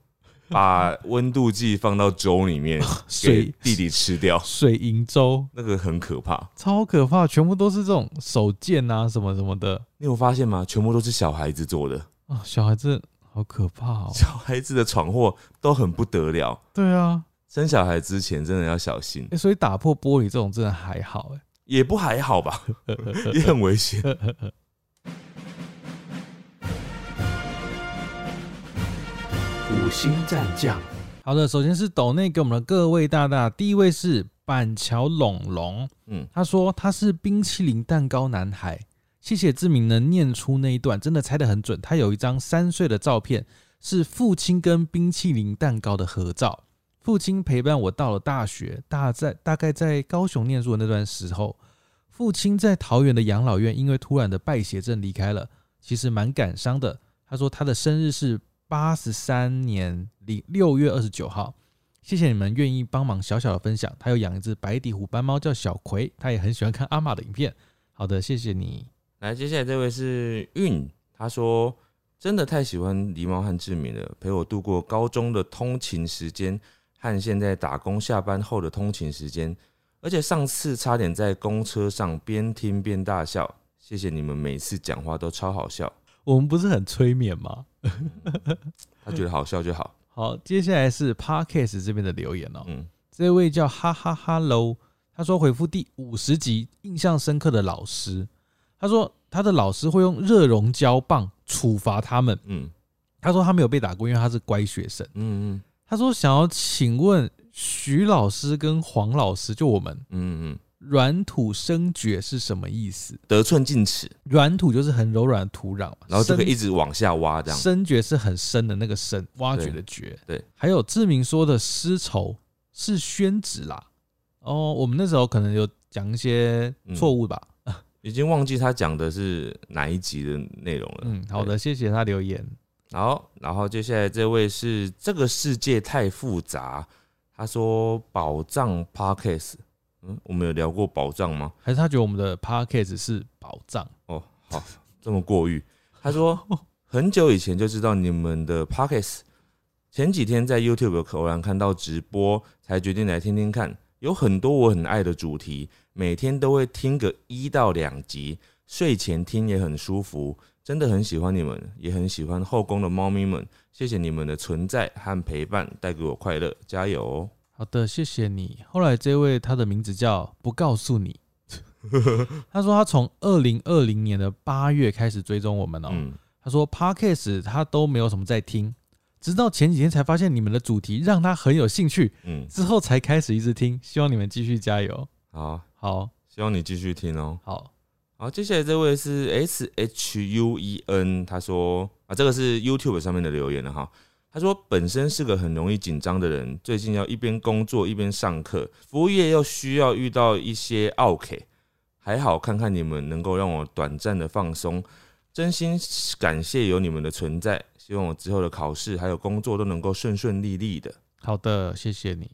[SPEAKER 2] 把温度计放到粥里面 给
[SPEAKER 1] 水
[SPEAKER 2] 弟弟吃掉，
[SPEAKER 1] 水银粥
[SPEAKER 2] 那个很可怕。
[SPEAKER 1] 超可怕，全部都是这种手贱啊，什么什么的
[SPEAKER 2] 你有发现吗？全部都是小孩子做的，
[SPEAKER 1] 啊，小孩子好可怕哦。
[SPEAKER 2] 小孩子的闯祸都很不得了。
[SPEAKER 1] 对啊，
[SPEAKER 2] 生小孩之前真的要小心
[SPEAKER 1] 欸，所以打破玻璃这种真的还好哎、
[SPEAKER 2] 也不还好吧，也很危险。
[SPEAKER 3] 五星战将，
[SPEAKER 1] 好的，首先是斗内给我们的各位大大，第一位是板桥龙龙，
[SPEAKER 2] 嗯，
[SPEAKER 1] 他说他是冰淇淋蛋糕男孩，谢谢志明能念出那一段，真的猜得很准。他有一张三岁的照片，是父亲跟冰淇淋蛋糕的合照。父亲陪伴我到了大学，大在大概在高雄念书的那段时候，父亲在桃园的养老院因为突然的败血症离开了，其实蛮感伤的。他说他的生日是八十三年零六月二十九号。谢谢你们愿意帮忙小小的分享。他有养一只白底虎斑猫叫小葵，他也很喜欢看阿玛的影片。好的，谢谢你。
[SPEAKER 2] 来，接下来这位是韵，他说真的太喜欢狸猫和志明了，陪我度过高中的通勤时间和现在打工下班后的通勤时间，而且上次差点在公车上边听边大笑。谢谢你们每次讲话都超好笑。
[SPEAKER 1] 我们不是很催眠吗？
[SPEAKER 2] 他觉得好笑就好。
[SPEAKER 1] 好，接下来是 Parkes 这边的留言哦。
[SPEAKER 2] 嗯，
[SPEAKER 1] 这位叫哈哈哈喽，他说回复第五十集印象深刻的老师，他说他的老师会用热熔胶棒处罚他们。
[SPEAKER 2] 嗯
[SPEAKER 1] 他说他没有被打过，因为他是乖学生。
[SPEAKER 2] 嗯嗯
[SPEAKER 1] 他说想要请问徐老师跟黄老师，就我们
[SPEAKER 2] 嗯嗯，
[SPEAKER 1] 软土生蕨是什么意思？
[SPEAKER 2] 得寸进尺，
[SPEAKER 1] 软土就是很柔软的土壤嘛，
[SPEAKER 2] 然后就可以一直往下挖，这样。
[SPEAKER 1] 深掘是很深的那个深，挖掘的掘。
[SPEAKER 2] 对，
[SPEAKER 1] 还有志明说的丝绸是宣纸啦。哦，我们那时候可能有讲一些错误吧。
[SPEAKER 2] 已经忘记他讲的是哪一集的内容了。
[SPEAKER 1] 嗯，好的，谢谢他留言。
[SPEAKER 2] 好，然后接下来这位是这个世界太复杂，他说宝藏 Parkes，嗯，我们有聊过宝藏吗？
[SPEAKER 1] 还是他觉得我们的 podcast 是宝藏？
[SPEAKER 2] 哦，好，这么过誉。他说 很久以前就知道你们的 Parkes，前几天在 YouTube 偶然看到直播，才决定来听听看。有很多我很爱的主题，每天都会听个一到两集，睡前听也很舒服。真的很喜欢你们，也很喜欢后宫的猫咪们。谢谢你们的存在和陪伴，带给我快乐，加油哦！
[SPEAKER 1] 好的，谢谢你。后来这位他的名字叫不告诉你，他说他从二零二零年的八月开始追踪我们哦。
[SPEAKER 2] 嗯，
[SPEAKER 1] 他说 podcast 他都没有什么在听，直到前几天才发现你们的主题让他很有兴趣，
[SPEAKER 2] 嗯，
[SPEAKER 1] 之后才开始一直听。希望你们继续加油。
[SPEAKER 2] 好，
[SPEAKER 1] 好
[SPEAKER 2] 希望你继续听哦。
[SPEAKER 1] 好，
[SPEAKER 2] 好，接下来这位是 S H U E N，他说啊，这个是 YouTube 上面的留言了哈。他说本身是个很容易紧张的人，最近要一边工作一边上课，服务业又需要遇到一些 OK，还好看看你们能够让我短暂的放松，真心感谢有你们的存在，希望我之后的考试还有工作都能够顺顺利利的。
[SPEAKER 1] 好的，谢谢你。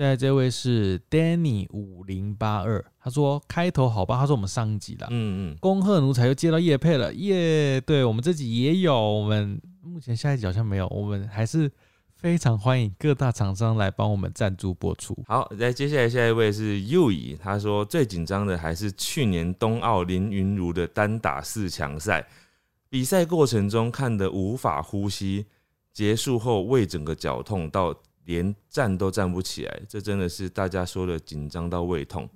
[SPEAKER 1] 再来这位是 Danny 五零八二，他说开头好吧，他说我们上一集啦，
[SPEAKER 2] 嗯嗯，
[SPEAKER 1] 恭贺奴才又接到叶配了，耶！对我们这集也有，我们目前下一集好像没有，我们还是非常欢迎各大厂商来帮我们赞助播出。
[SPEAKER 2] 好，再接下来下一位是右乙，他说最紧张的还是去年冬奥林云如的单打四强赛，比赛过程中看得无法呼吸，结束后胃整个绞痛到连站都站不起来，这真的是大家说的紧张到胃痛。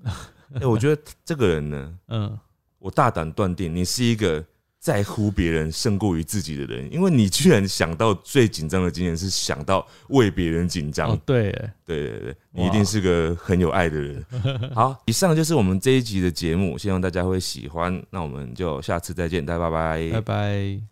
[SPEAKER 2] 哎、我觉得这个人呢，
[SPEAKER 1] 嗯，
[SPEAKER 2] 我大胆断定你是一个在乎别人胜过于自己的人，因为你居然想到最紧张的经验是想到为别人紧张。
[SPEAKER 1] 哦对耶，
[SPEAKER 2] 对对对，你一定是个很有爱的人。好，以上就是我们这一集的节目，希望大家会喜欢。那我们就下次再见，大家拜拜
[SPEAKER 1] 拜拜。